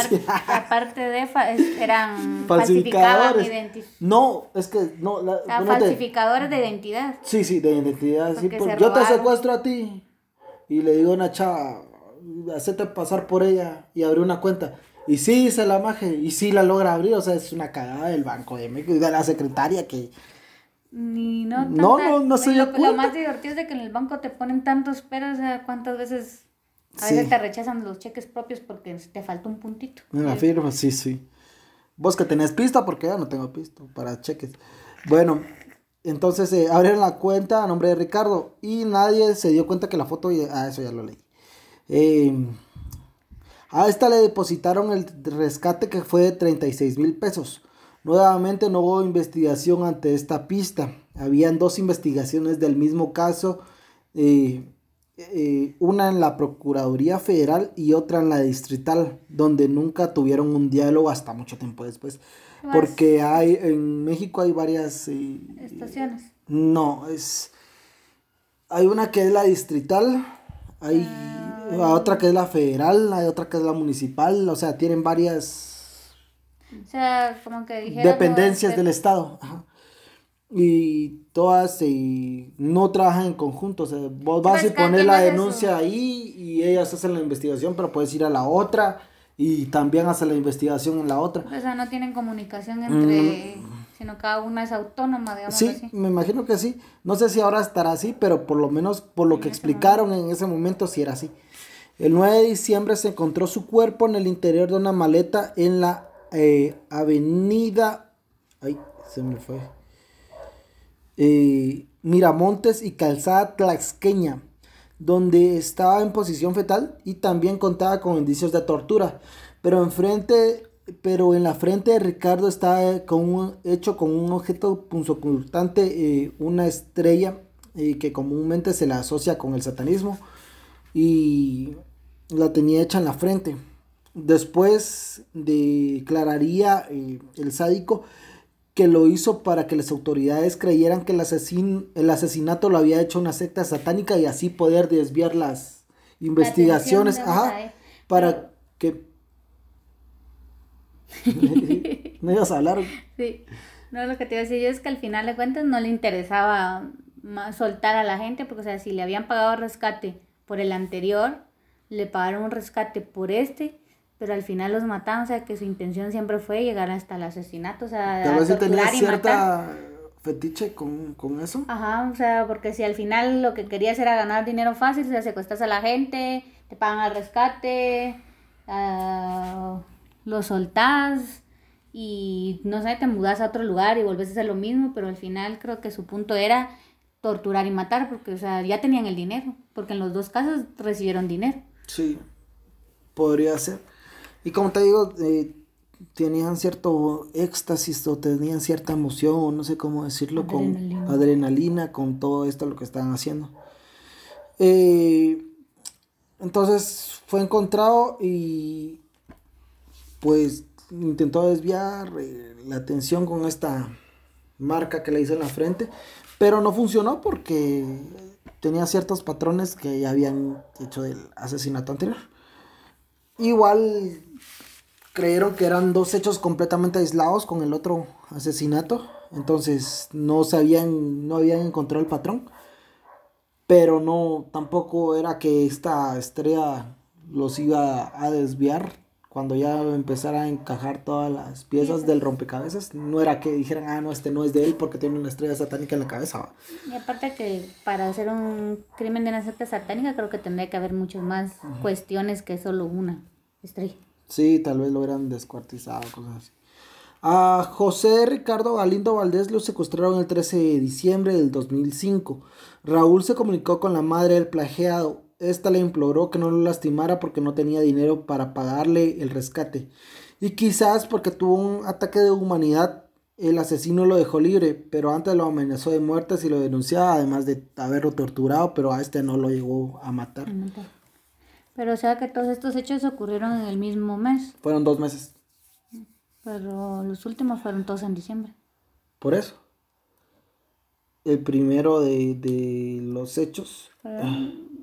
Speaker 2: aparte, de... eran falsificadores.
Speaker 1: No, es que... no
Speaker 2: falsificadores de identidad.
Speaker 1: Sí, sí, de identidad. Sí, yo te secuestro a ti y le digo a una chava, hacete pasar por ella y abrí una cuenta. Y sí, se la maje, y sí la logra abrir, o sea, es una cagada del Banco de México y de la secretaria que...
Speaker 2: Ni no,
Speaker 1: no, no, no se
Speaker 2: lo, lo más divertido es de que en el banco te ponen tantos peros, o sea, cuántas veces... A veces te rechazan los cheques propios porque te falta un puntito.
Speaker 1: En la firma, sí, sí. Vos que tenés pista, porque ya no tengo pista para cheques. Bueno, entonces eh, abrieron la cuenta a nombre de Ricardo y nadie se dio cuenta que la foto, ah, eso ya lo leí. Eh, a esta le depositaron el rescate que fue de 36 mil pesos. Nuevamente no hubo investigación ante esta pista. Habían dos investigaciones del mismo caso, eh, eh, una en la Procuraduría Federal y otra en la Distrital, donde nunca tuvieron un diálogo hasta mucho tiempo después. Porque hay en México hay varias
Speaker 2: eh, estaciones.
Speaker 1: No, es hay una que es la Distrital, hay ah otra que es la federal, hay otra que es la municipal, o sea, tienen varias...
Speaker 2: O sea, como que
Speaker 1: Dependencias del Estado. Y todas no trabajan en conjunto, o sea, vos vas a poner la denuncia ahí y ellas hacen la investigación, pero puedes ir a la otra y también hacer la investigación en la otra.
Speaker 2: O sea, no tienen comunicación entre... Mm sino cada una es autónoma, digamos
Speaker 1: sí, me imagino que sí. No sé si ahora estará así, pero por lo menos por lo que explicaron en ese momento sí era así. El 9 de diciembre se encontró su cuerpo en el interior de una maleta en la eh, avenida... Ay, se me fue. Eh, Miramontes y Calzada Tlaxqueña, donde estaba en posición fetal y también contaba con indicios de tortura. Pero enfrente pero en la frente de Ricardo está con hecho con un objeto punzocortante, eh, una estrella eh, que comúnmente se la asocia con el satanismo y la tenía hecha en la frente. después declararía eh, el sádico que lo hizo para que las autoridades creyeran que el, asesin el asesinato lo había hecho una secta satánica y así poder desviar las investigaciones, ajá, para que... ¿No ibas a hablar?
Speaker 2: Sí, no, lo que te iba a decir yo es que al final de cuentas no le interesaba más soltar a la gente, porque o sea, si le habían pagado rescate por el anterior, le pagaron un rescate por este, pero al final los mataron, o sea, que su intención siempre fue llegar hasta el asesinato, o sea,
Speaker 1: Tal vez tenía cierta fetiche con, con, eso.
Speaker 2: Ajá, o sea, porque si al final lo que querías era ganar dinero fácil, o sea, secuestras a la gente, te pagan el rescate, uh, lo soltás y no sé, te mudas a otro lugar y volvés a hacer lo mismo, pero al final creo que su punto era torturar y matar, porque, o sea, ya tenían el dinero, porque en los dos casos recibieron dinero.
Speaker 1: Sí, podría ser. Y como te digo, eh, tenían cierto éxtasis o tenían cierta emoción, o no sé cómo decirlo, con adrenalina, con todo esto lo que estaban haciendo. Eh, entonces fue encontrado y pues intentó desviar eh, la atención con esta marca que le hizo en la frente, pero no funcionó porque tenía ciertos patrones que ya habían hecho del asesinato anterior. Igual creyeron que eran dos hechos completamente aislados con el otro asesinato. Entonces no sabían, no habían encontrado el patrón. Pero no, tampoco era que esta estrella los iba a desviar cuando ya empezara a encajar todas las piezas del rompecabezas. No era que dijeran, ah, no, este no es de él porque tiene una estrella satánica en la cabeza.
Speaker 2: Y aparte que para hacer un crimen de una secta satánica creo que tendría que haber muchas más cuestiones que solo una estrella.
Speaker 1: Sí, tal vez lo hubieran descuartizado, cosas así. A José Ricardo Galindo Valdés lo secuestraron el 13 de diciembre del 2005. Raúl se comunicó con la madre del plagiado. Esta le imploró que no lo lastimara porque no tenía dinero para pagarle el rescate. Y quizás porque tuvo un ataque de humanidad, el asesino lo dejó libre, pero antes lo amenazó de muerte si lo denunciaba, además de haberlo torturado, pero a este no lo llegó a matar.
Speaker 2: Pero o sea que todos estos hechos ocurrieron en el mismo mes.
Speaker 1: Fueron dos meses.
Speaker 2: Pero los últimos fueron todos en diciembre.
Speaker 1: Por eso. El primero de, de los hechos.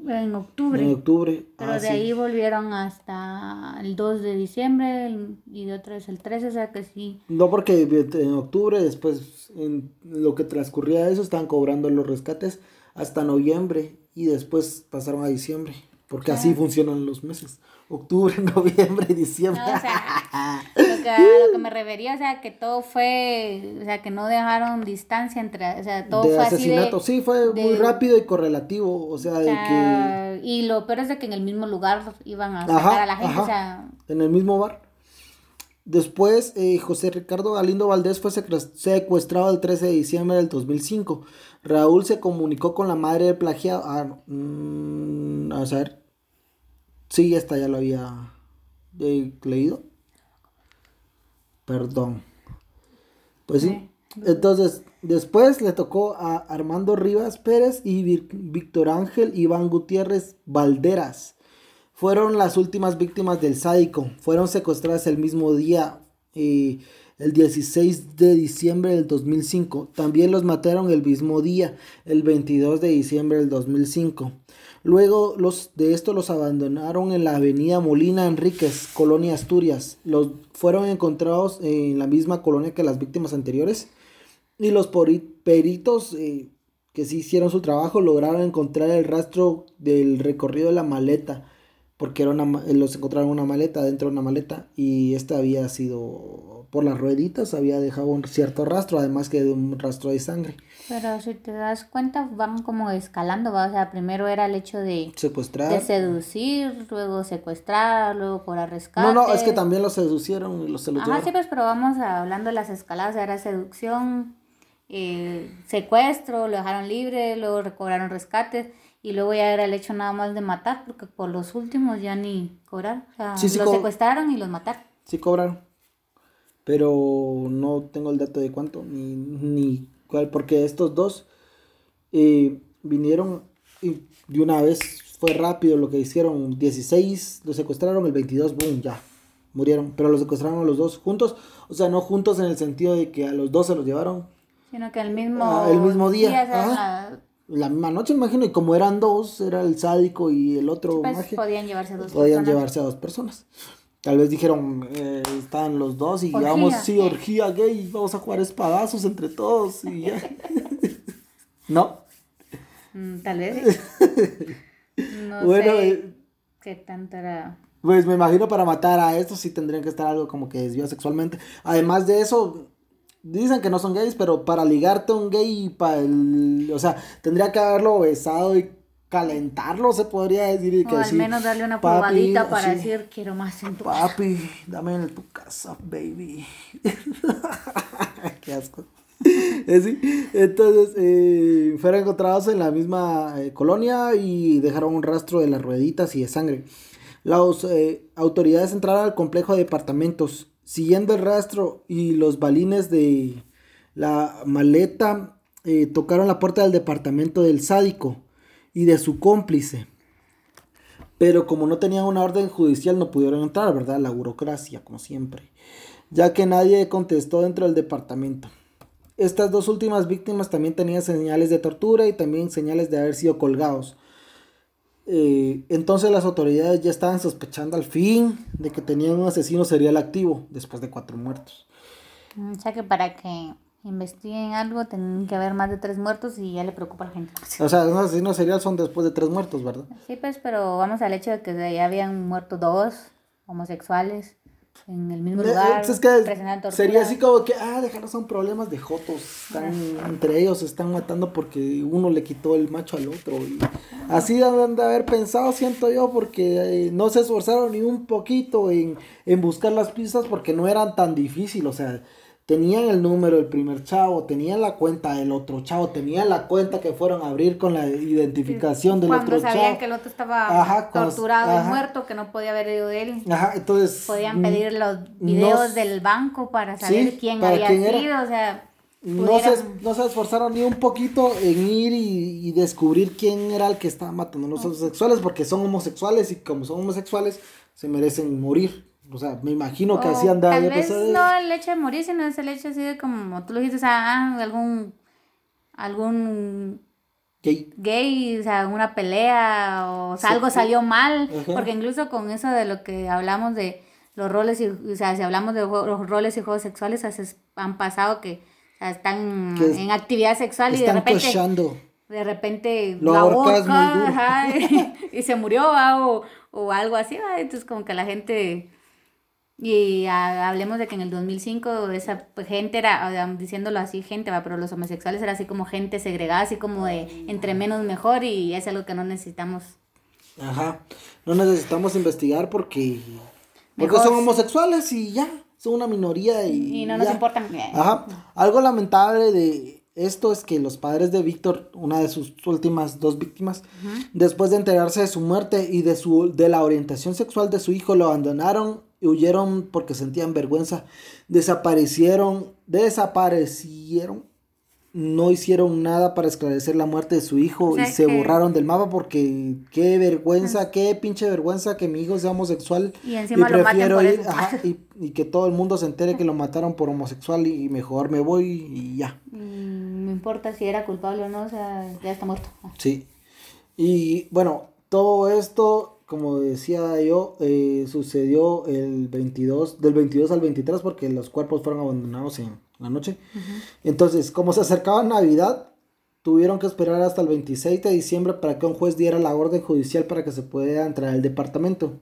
Speaker 2: En octubre.
Speaker 1: En octubre.
Speaker 2: Pero ah, de ahí volvieron hasta el 2 de diciembre y de otra vez el 13, o sea que sí.
Speaker 1: No, porque en octubre, después, en lo que transcurría eso, estaban cobrando los rescates hasta noviembre y después pasaron a diciembre. Porque así funcionan los meses. Octubre, noviembre, diciembre.
Speaker 2: o sea, lo que, lo que me refería, o sea, que todo fue, o sea, que no dejaron distancia entre, o sea, todo fue
Speaker 1: asesinato. Así de, sí, fue muy rápido y correlativo, o sea, de que...
Speaker 2: Y lo peor es de que en el mismo lugar iban a sacar a la gente, o sea...
Speaker 1: En el mismo bar. Después, eh, José Ricardo Galindo Valdés fue secuestrado el 13 de diciembre del 2005. Raúl se comunicó con la madre del plagiado. Ah, mm, a ver, Sí, esta ya lo había leído. Perdón. Pues sí. Entonces, después le tocó a Armando Rivas Pérez y Víctor Ángel Iván Gutiérrez Valderas. Fueron las últimas víctimas del sádico. Fueron secuestradas el mismo día, eh, el 16 de diciembre del 2005. También los mataron el mismo día, el 22 de diciembre del 2005. Luego los, de esto los abandonaron en la avenida Molina Enríquez, Colonia Asturias. Los fueron encontrados en la misma colonia que las víctimas anteriores. Y los peritos eh, que sí hicieron su trabajo lograron encontrar el rastro del recorrido de la maleta. Porque era una, los encontraron una maleta, dentro de una maleta. Y esta había sido por las rueditas había dejado un cierto rastro, además que de un rastro de sangre.
Speaker 2: Pero si te das cuenta, van como escalando, ¿va? o sea, primero era el hecho de
Speaker 1: secuestrar,
Speaker 2: de seducir, luego secuestrar, luego cobrar rescate.
Speaker 1: No, no, es que también los seducieron y los
Speaker 2: se Ajá, sí, pues, pero vamos hablando de las escaladas, era seducción, eh, secuestro, lo dejaron libre, luego recobraron rescates y luego ya era el hecho nada más de matar, porque por los últimos ya ni cobrar, o sea, los secuestraron y los mataron.
Speaker 1: Sí cobraron pero no tengo el dato de cuánto ni, ni cuál, porque estos dos eh, vinieron y de una vez fue rápido lo que hicieron, 16 lo secuestraron, el 22, boom, ya, murieron, pero los secuestraron a los dos juntos, o sea, no juntos en el sentido de que a los dos se los llevaron.
Speaker 2: Sino que el mismo,
Speaker 1: Ah, el mismo día, ajá.
Speaker 2: la-
Speaker 1: La misma noche, imagino, y como eran dos, era el sádico y el otro
Speaker 2: pues, podían llevarse dos
Speaker 1: podían
Speaker 2: personas.
Speaker 1: llevarse a dos personas. Tal vez dijeron, eh, estaban los dos y
Speaker 2: Orgía.
Speaker 1: vamos, sí, orgía gay, vamos a jugar espadazos entre todos y ya. ¿No?
Speaker 2: Mm, tal vez. No
Speaker 1: Bueno,
Speaker 2: sé
Speaker 1: eh,
Speaker 2: qué tanto era.
Speaker 1: Pues me imagino para matar a estos sí tendrían que estar algo como que desviado sexualmente. Además de eso, dicen que no son gays, pero para ligarte a un gay, para el, o sea, tendría que haberlo besado y calentarlo, se podría decir. Y que
Speaker 2: O al menos darle una
Speaker 1: "Papi,
Speaker 2: probadita para
Speaker 1: así,
Speaker 2: decir quiero más en tu casa".
Speaker 1: Papi, dame en tu casa, baby. Qué asco. Así, Entonces, eh, fueron encontrados en la misma eh, colonia y dejaron un rastro de las rueditas y de sangre. Las eh, autoridades entraron al complejo de departamentos, siguiendo el rastro y los balines de la maleta eh, tocaron la puerta del departamento del sádico y de su cómplice. Pero como no tenían una orden judicial no pudieron entrar, ¿verdad? La burocracia, como siempre. Ya que nadie contestó dentro del departamento. Estas dos últimas víctimas también tenían señales de tortura y también señales de haber sido colgados. Eh, entonces las autoridades ya estaban sospechando al fin de que tenían un asesino serial activo después de cuatro muertos.
Speaker 2: Mm, O sea que para que investiguen algo tienen que haber más de tres muertos y ya le preocupa a la gente.
Speaker 1: O sea, un asesino serial son después de tres muertos, ¿verdad?
Speaker 2: Sí, pues, pero vamos al hecho de que ya habían muerto dos homosexuales en el mismo
Speaker 1: Eh,
Speaker 2: lugar.
Speaker 1: es que
Speaker 2: presentando tortura.
Speaker 1: sería así como que, ah, dejaros son problemas de jotos. Están, entre ellos se están matando porque uno le quitó el macho al otro. Y así deben de haber pensado, siento yo, porque eh, no se esforzaron ni un poquito en, en buscar las pistas porque no eran tan difícil. O sea, tenían el número del primer chavo, tenían la cuenta del otro chavo, tenían la cuenta que fueron a abrir con la identificación del
Speaker 2: Cuando
Speaker 1: otro
Speaker 2: sabían
Speaker 1: chavo.
Speaker 2: que el otro estaba
Speaker 1: Ajá, cuando-
Speaker 2: torturado
Speaker 1: ajá.
Speaker 2: y muerto, que no podía haber ido de él.
Speaker 1: Ajá, entonces.
Speaker 2: Podían
Speaker 1: mm,
Speaker 2: pedir los videos
Speaker 1: no-
Speaker 2: del banco para saber
Speaker 1: Sí,
Speaker 2: quién
Speaker 1: para
Speaker 2: había
Speaker 1: quién era.
Speaker 2: sido, o sea,
Speaker 1: No se, no se esforzaron ni un poquito en ir y, y descubrir quién era el que estaba matando a los homosexuales, porque son homosexuales y como son homosexuales se merecen morir. O sea, me imagino que
Speaker 2: o
Speaker 1: así de
Speaker 2: tal vez
Speaker 1: pensado.
Speaker 2: no el hecho de morir, sino es el hecho así de como tú lo dijiste, o sea, ah, algún, algún
Speaker 1: que-
Speaker 2: gay, o sea, una pelea, o, o sea,
Speaker 1: Sí,
Speaker 2: algo salió mal,
Speaker 1: Ajá.
Speaker 2: porque incluso con eso de lo que hablamos de los roles, y, o sea, si hablamos de los roles y juegos sexuales, o sea, han pasado que o sea, están
Speaker 1: Que
Speaker 2: en actividad sexual y de repente...
Speaker 1: cochando.
Speaker 2: de repente
Speaker 1: Lo
Speaker 2: la
Speaker 1: duro.
Speaker 2: ajá, y, y se murió ¿va? o, o algo así, ¿va? entonces como que la gente, y a- hablemos de que en el 2005 esa gente era, diciéndolo así, gente, va, pero los homosexuales era así como gente segregada, así como de entre menos mejor y es algo que no necesitamos.
Speaker 1: Ajá. No necesitamos investigar porque. Porque
Speaker 2: Mejor
Speaker 1: son homosexuales y ya. Son una minoría y.
Speaker 2: Y no nos importan.
Speaker 1: Ajá. Algo lamentable de esto es que los padres de Víctor, una de sus últimas dos víctimas, después de enterarse de su muerte y de su de la orientación sexual de su hijo, lo abandonaron y huyeron porque sentían vergüenza. Desaparecieron, desaparecieron. No hicieron nada para esclarecer la muerte de su hijo
Speaker 2: O sea,
Speaker 1: y se
Speaker 2: que-
Speaker 1: borraron del mapa porque qué vergüenza, qué pinche vergüenza que mi hijo sea homosexual
Speaker 2: Y encima lo maten por eso.
Speaker 1: ajá, y, y que todo el mundo se entere que lo mataron por homosexual y mejor me voy y ya.
Speaker 2: Mm, No importa si era culpable o no, o sea, ya está muerto.
Speaker 1: Sí. Y bueno, todo esto, como decía yo, eh, sucedió el 22, del 22 al 23 porque los cuerpos fueron abandonados en la noche. Entonces, como se acercaba Navidad, tuvieron que esperar hasta el 26 de diciembre para que un juez diera la orden judicial para que se pudiera entrar al departamento.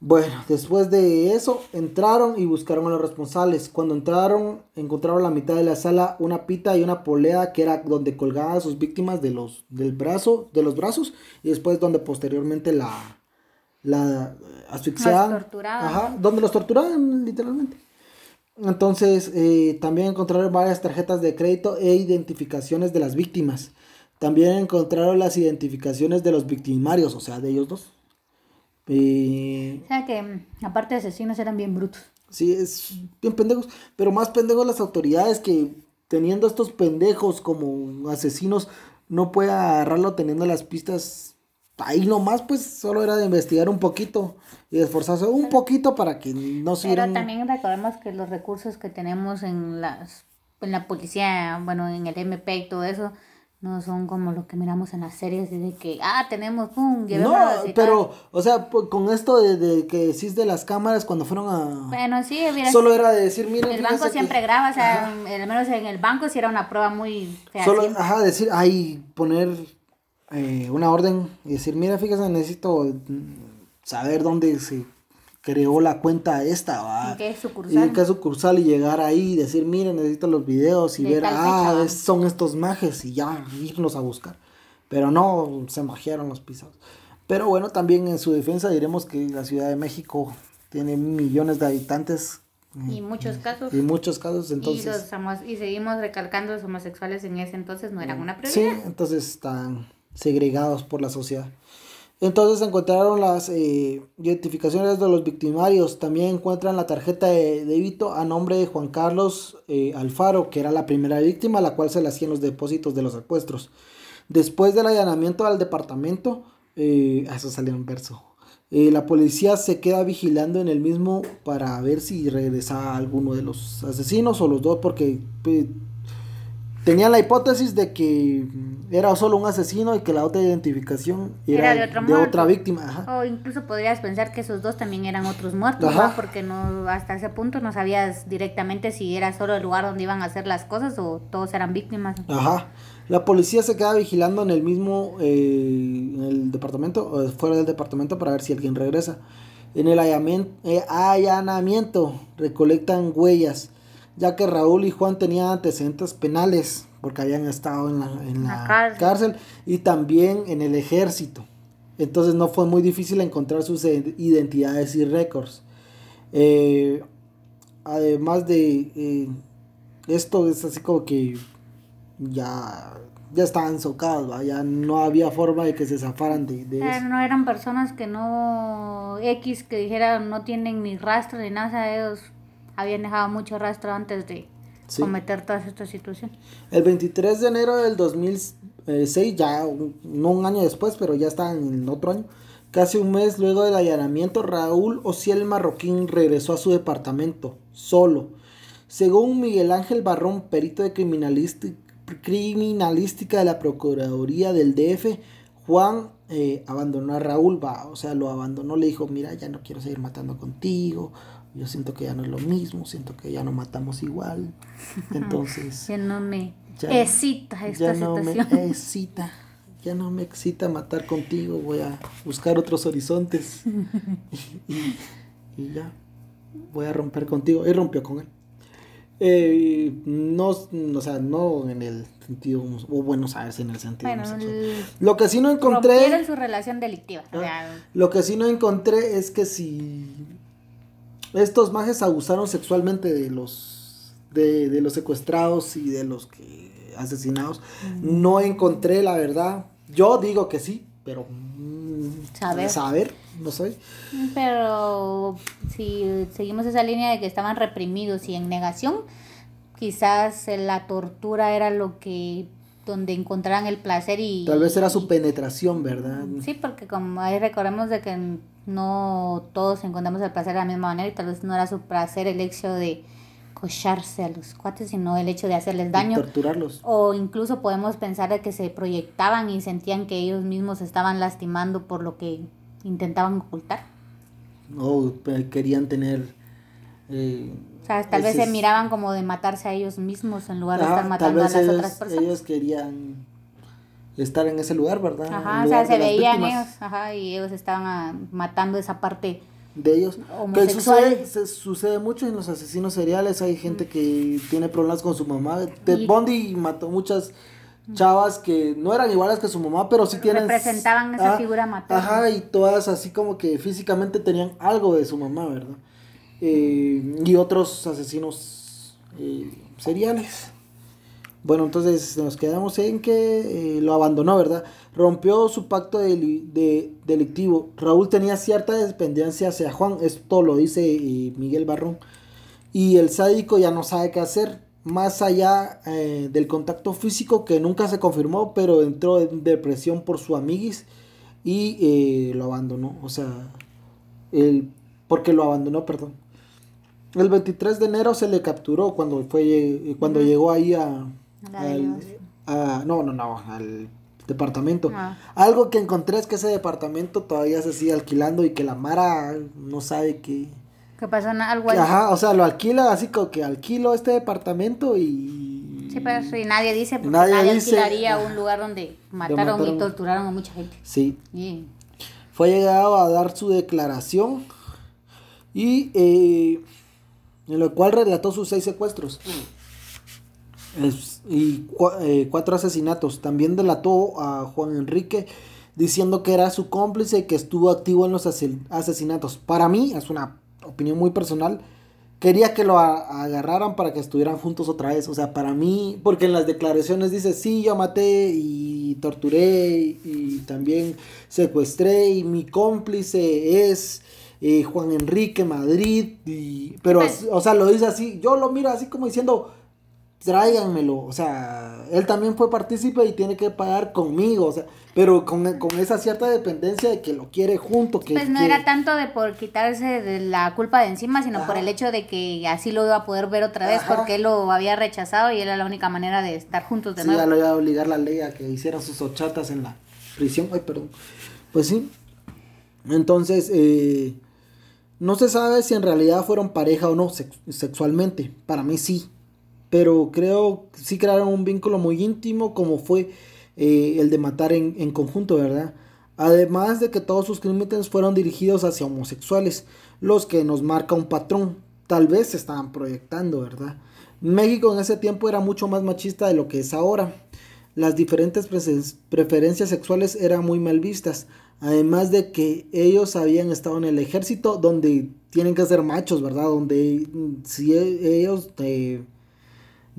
Speaker 1: Bueno, después de eso entraron y buscaron a los responsables. Cuando entraron, encontraron a la mitad de la sala una pita y una polea que era donde colgaban a sus víctimas de los del brazo, de los brazos y después donde posteriormente la la asfixiaban.
Speaker 2: Los torturaban.
Speaker 1: Ajá, donde los torturaban literalmente. Entonces, eh, también encontraron varias tarjetas de crédito e identificaciones de las víctimas. También encontraron las identificaciones de los victimarios, o sea, de ellos dos. Eh,
Speaker 2: O sea que, mm, aparte de asesinos, eran bien brutos.
Speaker 1: sí, es bien pendejos, pero más pendejos las autoridades que teniendo estos pendejos como asesinos no puede agarrarlo teniendo las pistas ahí nomás pues solo era de investigar un poquito y esforzarse un poquito para que no se
Speaker 2: Pero también recordemos que los recursos que tenemos en las en la policía, bueno, en el MP y todo eso, no son como lo que miramos en las series de que, ah, tenemos, pum,
Speaker 1: No, pero, o sea, con esto de, de, que decís de las cámaras cuando fueron a...
Speaker 2: Bueno, sí,
Speaker 1: mira, Solo era de decir, miren...
Speaker 2: El banco siempre graba, o sea, al menos en el banco sí era una prueba muy
Speaker 1: fea. Solo, ajá, decir, ay, poner eh, una orden y decir, mira, fíjese, necesito saber dónde se creó la cuenta esta, ¿va?
Speaker 2: ¿En qué sucursal?
Speaker 1: Y qué sucursal y llegar ahí y decir, miren, necesito los videos y ver, ah, son estos majes y ya irnos a buscar. Pero no, se magiaron los pisados. Pero bueno, también en su defensa diremos que la Ciudad de México tiene millones de habitantes.
Speaker 2: Y muchos casos.
Speaker 1: Y muchos casos, entonces.
Speaker 2: Y, y seguimos recalcando los homosexuales en ese entonces no eran una prioridad.
Speaker 1: Sí, entonces están segregados por la sociedad. Entonces encontraron las eh, identificaciones de los victimarios. También encuentran la tarjeta de débito a nombre de Juan Carlos eh, Alfaro, que era la primera víctima, la cual se le hacían los depósitos de los secuestros. Después del allanamiento al departamento, eh, eso salió en verso. la policía se queda vigilando en el mismo para ver si regresa alguno de los asesinos o los dos, porque tenían la hipótesis de que era solo un asesino y que la otra identificación era, de, otra víctima.
Speaker 2: O incluso podrías pensar que esos dos también eran otros muertos, porque no hasta ese punto no sabías directamente si era solo el lugar donde iban a hacer las cosas o todos eran víctimas.
Speaker 1: Ajá. La policía se queda vigilando en el mismo eh, en el departamento, fuera del departamento para ver si alguien regresa. En el eh, allanamiento recolectan huellas, ya que Raúl y Juan tenían antecedentes penales porque habían estado en la, en la, cárcel. y también en el ejército. Entonces no fue muy difícil encontrar sus identidades y récords. Eh, además de eh, esto es así como que ya, ya estaban socados, ya no había forma de que se zafaran de, de
Speaker 2: eso. No eran personas que no X que dijeran no tienen ni rastro ni nada, ellos habían dejado mucho rastro antes de, cometer todas estas situaciones.
Speaker 1: El 23 de enero del 2006, ya no un año después, pero ya está en otro año, casi un mes luego del allanamiento, Raúl Ociel Marroquín regresó a su departamento, solo. Según Miguel Ángel Barrón, perito de criminalística, criminalística de la Procuraduría del DF, Juan eh, abandonó a Raúl, va, o sea, lo abandonó, le dijo, mira, ya no quiero seguir matando contigo, yo siento que ya no es lo mismo, siento que ya no matamos igual. Entonces.
Speaker 2: ya no me excita esta
Speaker 1: ya no me excita. Ya no me excita matar contigo. Voy a buscar otros horizontes. y, ya. Voy a romper contigo. Y rompió con él. Eh, no, o sea, no en el sentido, o bueno, sabes, en el sentido. lo que sí no encontré.
Speaker 2: en su relación delictiva.
Speaker 1: Lo que sí no encontré es que si estos majes abusaron sexualmente de los, de, los secuestrados y de los que asesinados. No encontré la verdad. Yo digo que sí, pero mm, saber. saber, no sé.
Speaker 2: Pero si seguimos esa línea de que estaban reprimidos y en negación, quizás la tortura era lo que donde encontraran el placer y...
Speaker 1: Tal vez era su penetración, ¿verdad?
Speaker 2: Sí, porque como ahí recordemos de que no todos encontramos el placer de la misma manera y tal vez no era su placer el hecho de cocharse a los cuates, sino el hecho de hacerles daño.
Speaker 1: torturarlos.
Speaker 2: O incluso podemos pensar de que se proyectaban y sentían que ellos mismos estaban lastimando por lo que intentaban ocultar.
Speaker 1: O querían tener... Eh,
Speaker 2: sea, tal vez se miraban como de matarse a ellos mismos en lugar de estar matando a las otras personas.
Speaker 1: Ellos querían estar en ese lugar, ¿verdad?
Speaker 2: Ajá, o sea, se veían ellos, ajá, y ellos estaban ah, matando esa parte
Speaker 1: de ellos. Que sucede, se, sucede mucho en los asesinos seriales, hay gente que tiene problemas con su mamá. Ted Bundy mató muchas chavas que no eran iguales que su mamá, pero sí tienen...
Speaker 2: Representaban esa ah, figura materna.
Speaker 1: Ajá, y todas así como que físicamente tenían algo de su mamá, ¿verdad? Eh, y otros asesinos eh, seriales. Bueno, entonces nos quedamos en que eh, lo abandonó, ¿verdad? Rompió su pacto de, delictivo. Raúl tenía cierta dependencia hacia Juan, esto lo dice Miguel Barrón. Y el sádico ya no sabe qué hacer, más allá del contacto físico que nunca se confirmó, pero entró en depresión por su amiguis. y lo abandonó. O sea, el, porque lo abandonó, perdón. El 23 de enero se le capturó cuando fue cuando llegó ahí a, no, no, no, al departamento. Ah. Algo que encontré es que ese departamento todavía se sigue alquilando y que la Mara no sabe que
Speaker 2: ¿Qué pasó algo
Speaker 1: ahí. Ajá, o sea, lo alquila así como que alquilo este departamento y...
Speaker 2: Sí, pero y nadie dice porque nadie, alquilaría un lugar donde mataron, y torturaron a mucha gente.
Speaker 1: Sí. Fue llegado a dar su declaración y eh, en lo cual relató sus seis secuestros y eh, cuatro asesinatos. También delató a Juan Enrique diciendo que era su cómplice y que estuvo activo en los asesinatos. Para mí, es una opinión muy personal, quería que lo agarraran para que estuvieran juntos otra vez. O sea, para mí, porque en las declaraciones dice, sí, yo maté y torturé y, también secuestré y mi cómplice es eh, Juan Enrique Madrid. Y, pero, pues o sea, lo dice así, yo lo miro así como diciendo, tráiganmelo. O sea, él también fue partícipe y tiene que pagar conmigo. O sea, pero con, esa cierta dependencia de que lo quiere junto. Que,
Speaker 2: pues no era tanto de por quitarse de la culpa de encima, sino por el hecho de que así lo iba a poder ver otra vez, porque él lo había rechazado y era la única manera de estar juntos de
Speaker 1: sí, ya lo iba a obligar la ley a que hiciera sus ochatas en la prisión. Ay, perdón. Pues sí. Entonces, eh, no se sabe si en realidad fueron pareja o no sexualmente. Para mí sí pero creo que sí crearon un vínculo muy íntimo como fue eh, el de matar en, conjunto, ¿verdad? Además de que todos sus crímenes fueron dirigidos hacia homosexuales, los que nos marca un patrón, tal vez se estaban proyectando, ¿verdad? México en ese tiempo era mucho más machista de lo que es ahora. Las diferentes preferencias sexuales eran muy mal vistas, además de que ellos habían estado en el ejército donde tienen que ser machos, ¿verdad? Donde si e, ellos... Eh,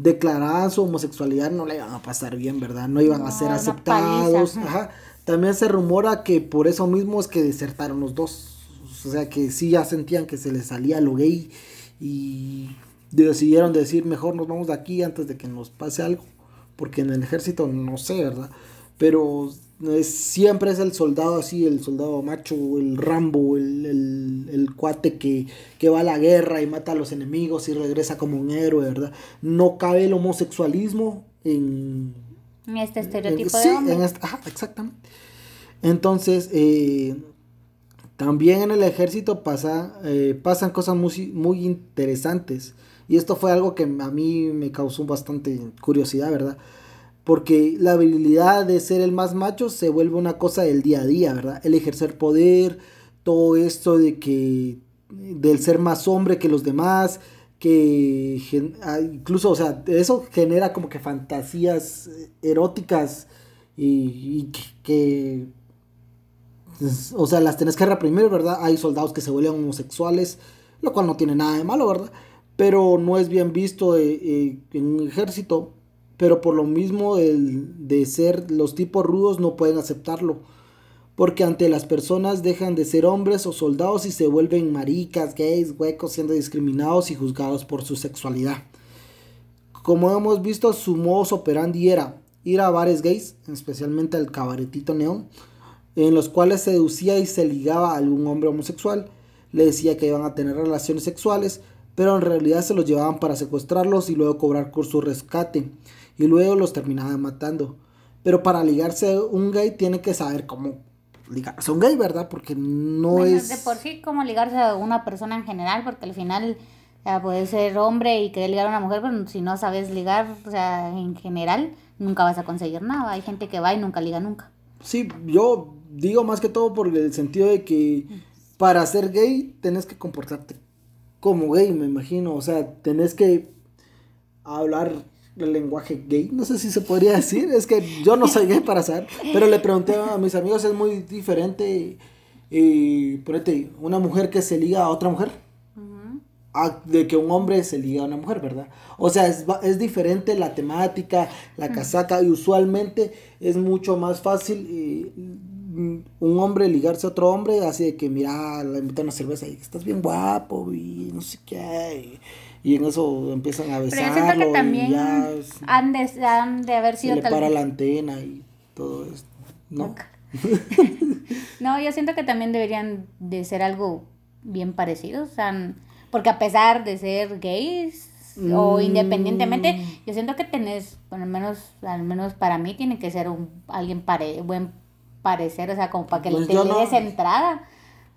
Speaker 1: declaraban su homosexualidad no le iban a pasar bien, ¿verdad? No iban a ser aceptados. Ajá. También se rumora que por eso mismo es que desertaron los dos. O sea que sí ya sentían que se les salía lo gay y decidieron decir mejor nos vamos de aquí antes de que nos pase algo. Porque en el ejército no sé, ¿verdad? Pero siempre es el soldado así, el soldado macho, el Rambo, el, cuate que, va a la guerra y mata a los enemigos y regresa como un héroe, ¿verdad? No cabe el homosexualismo en...
Speaker 2: En este estereotipo de hombre. En este,
Speaker 1: exactamente. Entonces, eh, también en el ejército pasa, eh, pasan cosas muy, muy interesantes. Y esto fue algo que a mí me causó bastante curiosidad, ¿verdad? Porque la habilidad de ser el más macho se vuelve una cosa del día a día, ¿verdad? El ejercer poder, todo esto de que, del ser más hombre que los demás, que ah, incluso, o sea, eso genera como que fantasías eh, eróticas y, que, o sea, las tenés que reprimir, ¿verdad? Hay soldados que se vuelven homosexuales, lo cual no tiene nada de malo, ¿verdad? Pero no es bien visto eh, eh, en un ejército pero por lo mismo de ser los tipos rudos no pueden aceptarlo. Porque ante las personas dejan de ser hombres o soldados y se vuelven maricas, gays, huecos, siendo discriminados y juzgados por su sexualidad. Como hemos visto, su modus operandi era ir a bares gays, especialmente al cabaretito neón, en los cuales seducía y se ligaba a algún hombre homosexual, le decía que iban a tener relaciones sexuales, pero en realidad se los llevaban para secuestrarlos y luego cobrar por su rescate y luego los terminaban matando. Pero para ligarse a un gay tiene que saber cómo ligarse a un gay, ¿verdad? Porque no es...
Speaker 2: De por sí, cómo ligarse a una persona en general, porque al final puede ser hombre y querer ligar a una mujer, pero si no sabes ligar, o sea, en general, nunca vas a conseguir nada. Hay gente que va y nunca liga nunca.
Speaker 1: Sí, yo digo más que todo por el sentido de que para ser gay tenés que comportarte como gay, me imagino. O sea, tenés que hablar el lenguaje gay, no sé si se podría decir, es que yo no soy gay para saber, pero le pregunté a mis amigos, es muy diferente, y ponete, una mujer que se liga a otra mujer, de que un hombre se liga a una mujer, ¿verdad? O sea, es, es diferente la temática, la casaca, y usualmente es mucho más fácil un hombre ligarse a otro hombre, así de que, mira, le invitan a una cerveza y estás bien guapo, y no sé qué, y en eso empiezan a besarlo que también
Speaker 2: han, de, han de haber sido
Speaker 1: se le para la antena y todo esto, ¿no?
Speaker 2: no, yo siento que también deberían de ser algo bien parecido, o sea, porque a pesar de ser gays o
Speaker 1: Mm.
Speaker 2: independientemente, yo siento que tenés, por lo menos, al menos para mí, tiene que ser un alguien pare, buen parecer, o sea, como para que
Speaker 1: Pues
Speaker 2: te le
Speaker 1: no-
Speaker 2: des entrada.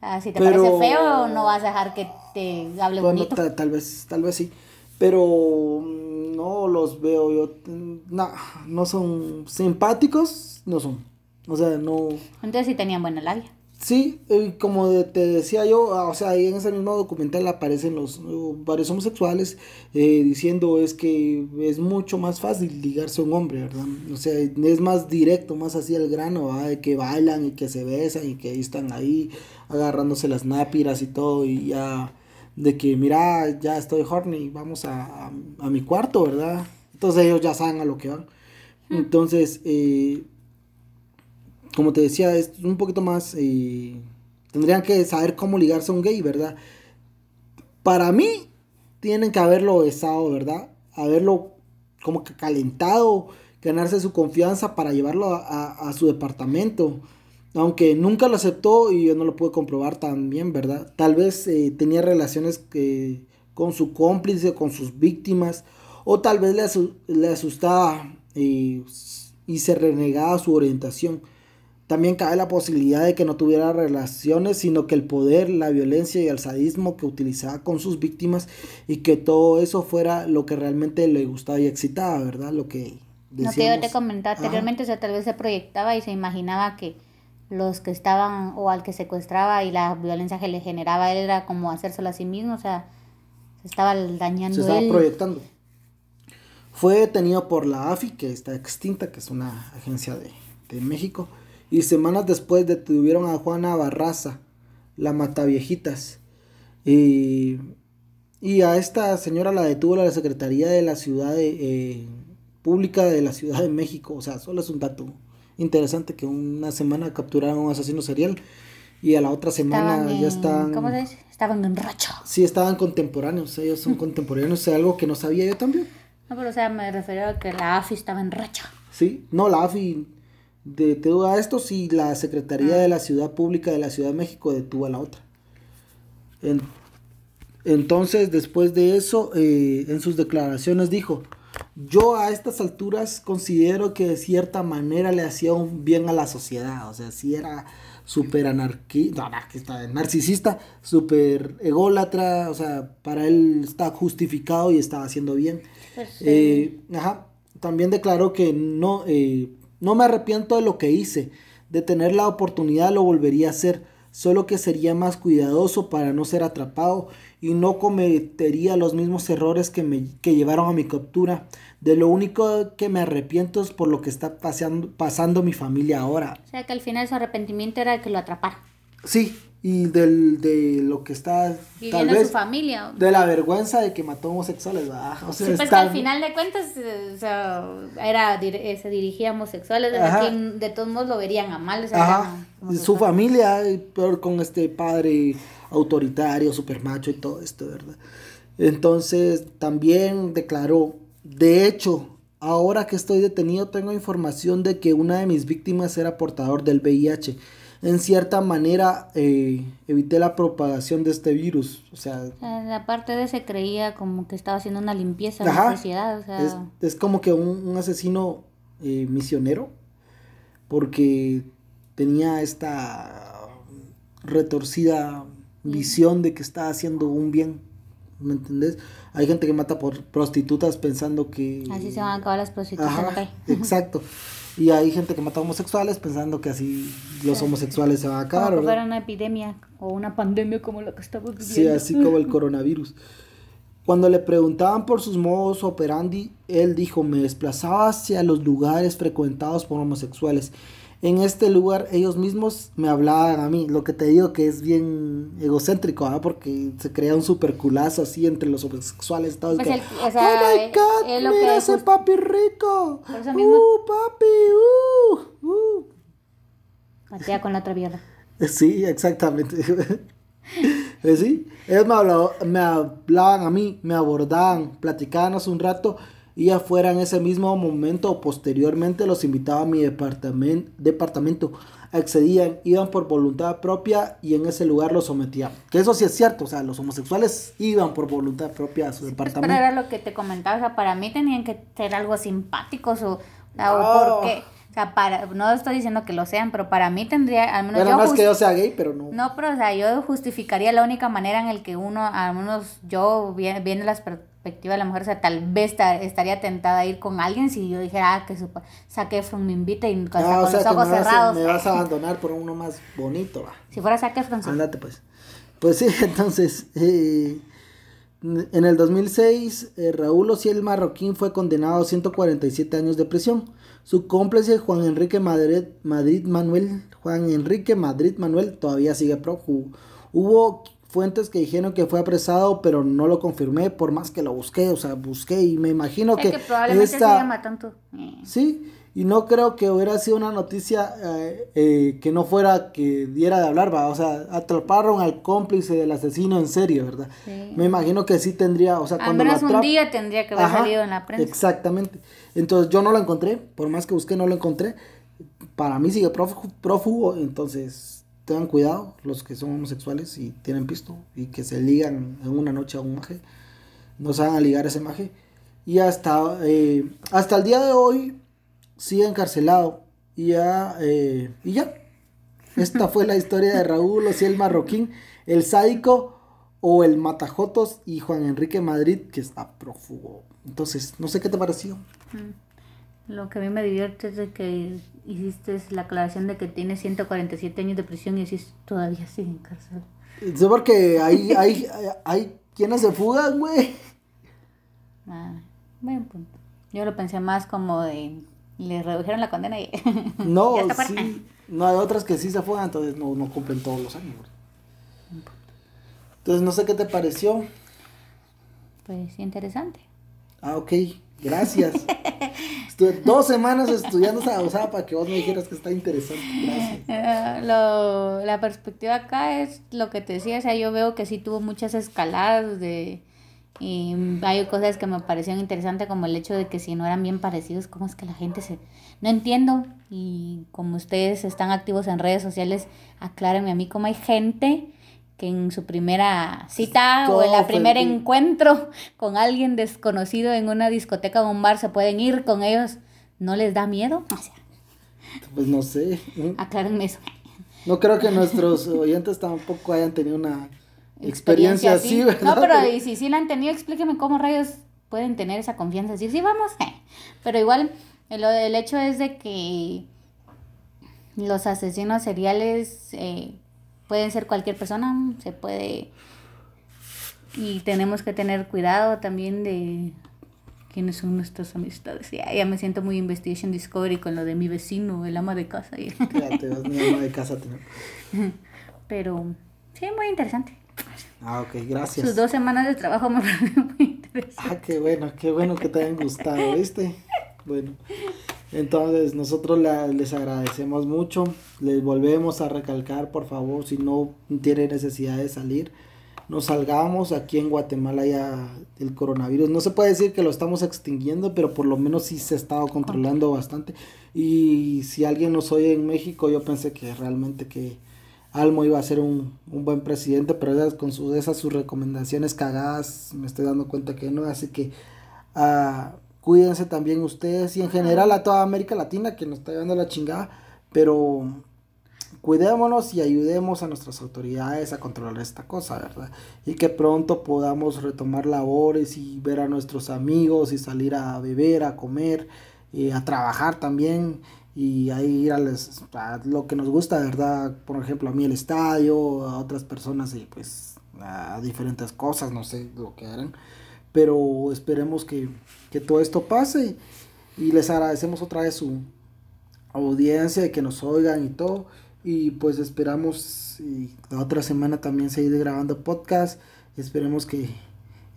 Speaker 2: Ah, si te
Speaker 1: Pero-
Speaker 2: parece feo, no vas a dejar que te hable
Speaker 1: Bueno,
Speaker 2: bonito.
Speaker 1: ta- tal vez, tal vez sí. Pero mm, no los veo yo. mm, No, no son simpáticos, no son. O sea, no.
Speaker 2: Entonces sí tenían buena labia.
Speaker 1: Sí, eh, como te decía yo, ah, o sea, ahí en ese mismo documental aparecen los eh, varios homosexuales eh, diciendo es que es mucho más fácil ligarse a un hombre, ¿verdad? O sea, es más directo, más así al grano, ¿verdad? De que bailan y que se besan y que están ahí agarrándose las nápiras y todo y ya de que mira, ya estoy horny, vamos a, a, a mi cuarto, ¿verdad? Entonces ellos ya saben a lo que van. Entonces, eh, como te decía, es un poquito más. eh, tendrían que saber cómo ligarse a un gay, ¿verdad? Para mí, tienen que haberlo besado, ¿verdad? Haberlo como que calentado, ganarse su confianza para llevarlo a, a- a su departamento. Aunque nunca lo aceptó y yo no lo pude comprobar también, ¿verdad? Tal vez eh, tenía relaciones que- con su cómplice, con sus víctimas, o tal vez le, asu- le asustaba eh, y se renegaba su orientación. También cabe la posibilidad de que no tuviera relaciones, sino que el poder, la violencia y el sadismo que utilizaba con sus víctimas y que todo eso fuera lo que realmente le gustaba y excitaba, ¿verdad? Lo que
Speaker 2: Lo que yo te comentaba
Speaker 1: Ajá.
Speaker 2: anteriormente, o sea, tal vez se proyectaba y se imaginaba que los que estaban o al que secuestraba y la violencia que le generaba él era como hacérselo a sí mismo, o sea, se estaba dañando
Speaker 1: se estaba
Speaker 2: él.
Speaker 1: proyectando. Fue detenido por la AFI, que está extinta, que es una agencia de, de México, y semanas después detuvieron a Juana Barraza, la mataviejitas. Y, y a esta señora la detuvo la Secretaría de la Ciudad de, eh, Pública de la Ciudad de México. O sea, solo es un dato interesante que una semana capturaron a un asesino serial y a la otra semana
Speaker 2: Estaban
Speaker 1: ya están...
Speaker 2: ¿Cómo se dice? Estaban en racha.
Speaker 1: Sí, estaban contemporáneos, ellos son contemporáneos, es algo que no sabía yo también.
Speaker 2: No, pero o sea, me refiero a que la AFI estaba en racha.
Speaker 1: Sí, no, la AFI detuvo a estos y la Secretaría de la Ciudad Pública de la Ciudad de México detuvo a la otra. En- entonces, después de eso, eh, en sus declaraciones dijo, yo a estas alturas considero que de cierta manera le hacía un bien a la sociedad, o sea, si era súper anarquista, anarquista, narcisista, súper ególatra, o sea, para él está justificado y estaba haciendo bien.
Speaker 2: Pues,
Speaker 1: Eh, ajá, también declaró que no, eh, no me arrepiento de lo que hice, de tener la oportunidad lo volvería a hacer, solo que sería más cuidadoso para no ser atrapado y no cometería los mismos errores que me que llevaron a mi captura. De lo único que me arrepiento es por lo que está paseando- pasando mi familia ahora.
Speaker 2: O sea, que al final su arrepentimiento era que lo atraparan.
Speaker 1: Sí, y del, de lo que está tal
Speaker 2: Viviendo en
Speaker 1: vez
Speaker 2: su familia.
Speaker 1: de la vergüenza de que mató homosexuales, ¿verdad? O sea,
Speaker 2: Sí, pues que al final de cuentas, eh, o sea, era, eh, se dirigía a homosexuales, quien de todos modos lo verían a mal. o sea,
Speaker 1: Ajá, su familia, peor con este padre autoritario, super macho y todo esto, ¿verdad? Entonces también declaró, de hecho, ahora que estoy detenido tengo información de que una de mis víctimas era portador del VIH. En cierta manera eh, evité la propagación de este virus, o sea,
Speaker 2: aparte de se creía como que estaba haciendo una limpieza
Speaker 1: Ajá.
Speaker 2: la sociedad, o sea,
Speaker 1: es, es como que un, un asesino eh, misionero, porque tenía esta retorcida visión de que está haciendo un bien, ¿me entendés? Hay gente que mata por prostitutas pensando que...
Speaker 2: así se van a acabar las prostitutas
Speaker 1: Ajá, exacto. Y hay gente que mata homosexuales pensando que así los homosexuales se van a
Speaker 2: Como
Speaker 1: acabar,
Speaker 2: fuera una epidemia o una pandemia como la que estamos viviendo.
Speaker 1: Sí, así como el coronavirus. Cuando le preguntaban por sus modos operandi, él dijo, me desplazaba hacia los lugares frecuentados por homosexuales. En este lugar ellos mismos me hablaban a mí, lo que te digo que es bien egocéntrico, ¿ah? porque se crea un superculazo así entre los homosexuales. Todos
Speaker 2: Pues
Speaker 1: que,
Speaker 2: o sea,
Speaker 1: oh my
Speaker 2: eh,
Speaker 1: god,
Speaker 2: es lo
Speaker 1: mira ese
Speaker 2: just-
Speaker 1: papi rico.
Speaker 2: Eso mismo-
Speaker 1: Uh, papi, uh, uh.
Speaker 2: Patea con la otra mierda.
Speaker 1: Sí, exactamente. Eh, sí, ellos me, hablaba- me hablaban a mí, me abordaban, platicábamos un rato y ya fuera en ese mismo momento o posteriormente los invitaba a mi departamento, departamento. Accedían, iban por voluntad propia y en ese lugar los sometían. Que eso sí es cierto, o sea, los homosexuales iban por voluntad propia a su departamento.
Speaker 2: Pero era lo que te comentaba, o sea, para mí tenían que ser algo simpáticos o, o,
Speaker 1: Oh.
Speaker 2: porque, o sea, para, no estoy diciendo que lo sean, pero para mí tendría, al menos yo
Speaker 1: no es que yo sea gay, pero no.
Speaker 2: No, pero o sea, yo justificaría la única manera en el que uno, al menos yo, vi- viendo la perspectiva de la mujer, o sea, tal vez ta- estaría tentada a ir con alguien si yo dijera ah, que su Efron me invita y con,
Speaker 1: Ah,
Speaker 2: con
Speaker 1: o sea,
Speaker 2: los ojos
Speaker 1: me vas, a,
Speaker 2: cerrados.
Speaker 1: me vas a abandonar por uno más bonito, va.
Speaker 2: Si fuera Zac Efron, sí.
Speaker 1: Ándate pues. Pues sí, entonces, eh, en el 2006, eh, Raúl Ociel Marroquín fue condenado a 147 años de prisión. Su cómplice, Juan Enrique Madrid, Madrid Manuel, Juan Enrique Madrid Manuel, todavía sigue prófugo. Hubo fuentes que dijeron que fue apresado, pero no lo confirmé, por más que lo busqué, o sea, busqué y me imagino
Speaker 2: Es
Speaker 1: que,
Speaker 2: que probablemente
Speaker 1: esta-
Speaker 2: se llama tanto. eh,
Speaker 1: Sí, y no creo que hubiera sido una noticia eh, eh, que no fuera que diera de hablar, va. O sea, atraparon al cómplice del asesino en serio, ¿verdad?
Speaker 2: Sí.
Speaker 1: Me imagino que sí tendría, o sea,
Speaker 2: Al
Speaker 1: cuando
Speaker 2: menos
Speaker 1: lo
Speaker 2: un día tendría que haber
Speaker 1: Ajá,
Speaker 2: salido en la prensa.
Speaker 1: Exactamente. Entonces yo no lo encontré, por más que busqué no lo encontré. Para mí sigue prófugo, entonces tengan cuidado los que son homosexuales y tienen pisto y que se ligan en una noche a un maje. No se van a ligar a ese maje. Y hasta, eh, hasta el día de hoy sigue encarcelado. Y ya, eh, y ya. Esta fue la historia de Raúl Ociel Marroquín, el sádico o el Matajotos y Juan Enrique Madrid, que está prófugo. Entonces, no sé qué te pareció.
Speaker 2: Lo que a mí me divierte es de que hiciste la aclaración de que tiene 147 años de prisión y decís todavía sigue en cárcel.
Speaker 1: Sí, porque hay, hay, hay, quienes se fugan, güey.
Speaker 2: Ah, buen punto. Yo lo pensé más como de. Le redujeron la condena y.
Speaker 1: No, sí. No, hay otras que sí se fugan, entonces no, no cumplen todos los años. güey. Entonces, no sé qué te pareció.
Speaker 2: Pues interesante.
Speaker 1: Ah, ok, gracias. Estuve dos semanas estudiando esa babosada para que vos me dijeras que está interesante. Gracias.
Speaker 2: Eh, lo, la perspectiva acá es lo que te decía, o sea, yo veo que sí tuvo muchas escaladas de... Y hay cosas que me parecieron interesantes como el hecho de que si no eran bien parecidos, ¿cómo es que la gente se... No entiendo. Y como ustedes están activos en redes sociales, aclárenme a mí cómo hay gente que en su primera cita o en la primer encuentro con alguien desconocido en una discoteca o un bar se pueden ir con ellos. ¿No les da miedo? O sea,
Speaker 1: Pues no sé.
Speaker 2: aclárenme eso.
Speaker 1: No creo que nuestros oyentes tampoco hayan tenido una experiencia, así, ¿verdad?
Speaker 2: No, pero y si sí la han tenido, explíqueme cómo rayos pueden tener esa confianza. Decir, sí, vamos. Pero igual, el, el hecho es de que los asesinos seriales eh, pueden ser cualquier persona, se puede... Y tenemos que tener cuidado también de quiénes son nuestras amistades. Ya, ya me siento muy Investigation Discovery con lo de mi vecino, el ama de casa. y-
Speaker 1: Fíjate, vas mi ama de casa.
Speaker 2: Pero sí, muy interesante.
Speaker 1: Ah, ok,
Speaker 2: Sus
Speaker 1: gracias.
Speaker 2: dos semanas de trabajo me parecen muy interesantes.
Speaker 1: Ah, qué bueno, qué bueno que te hayan gustado, ¿viste? Bueno, entonces nosotros la- les agradecemos mucho. Les volvemos a recalcar, por favor, si no tienen necesidad de salir, no salgamos. Aquí en Guatemala ya el coronavirus, no se puede decir que lo estamos extinguiendo, pero por lo menos sí se ha estado controlando bastante. Y si alguien nos oye en México, yo pensé que realmente que Almo iba a ser un, un buen presidente, pero esas, con sus, esas sus recomendaciones cagadas me estoy dando cuenta que no, así que ah, cuídense también ustedes y en general a toda América Latina que nos está llevando la chingada, pero cuidémonos y ayudemos a nuestras autoridades a controlar esta cosa, ¿verdad? Y que pronto podamos retomar labores y ver a nuestros amigos y salir a beber, a comer, y a trabajar también y ahí ir a, les- a lo que nos gusta, ¿verdad? Por ejemplo, a mí el estadio, a otras personas y pues a diferentes cosas, no sé lo que harán. Pero esperemos que, que todo esto pase y les agradecemos otra vez su audiencia y que nos oigan y todo. Y pues esperamos y la otra semana también seguir grabando podcast. Esperemos que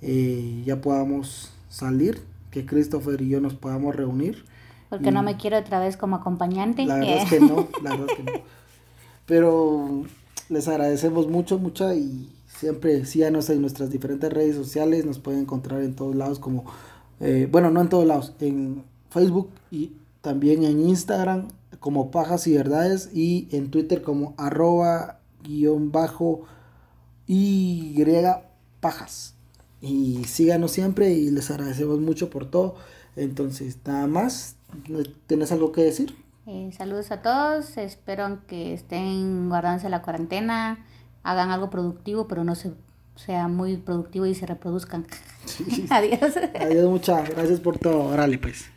Speaker 1: eh, ya podamos salir, que Christopher y yo nos podamos reunir.
Speaker 2: Porque no me quiero otra vez como acompañante.
Speaker 1: La verdad es que no, la verdad es que no. Pero les agradecemos mucho, mucho y siempre síganos en nuestras diferentes redes sociales. Nos pueden encontrar en todos lados como Eh, bueno, no en todos lados, en Facebook y también en Instagram como Pajas y Verdades y en Twitter como arroba guion bajo y pajas. Y síganos siempre y les agradecemos mucho por todo. Entonces, nada más, ¿tienes algo que decir?
Speaker 2: Eh, saludos a todos, espero que estén guardándose la cuarentena, hagan algo productivo, pero no se sea muy productivo y se reproduzcan. Adiós.
Speaker 1: Adiós, muchas gracias por todo. Órale, pues.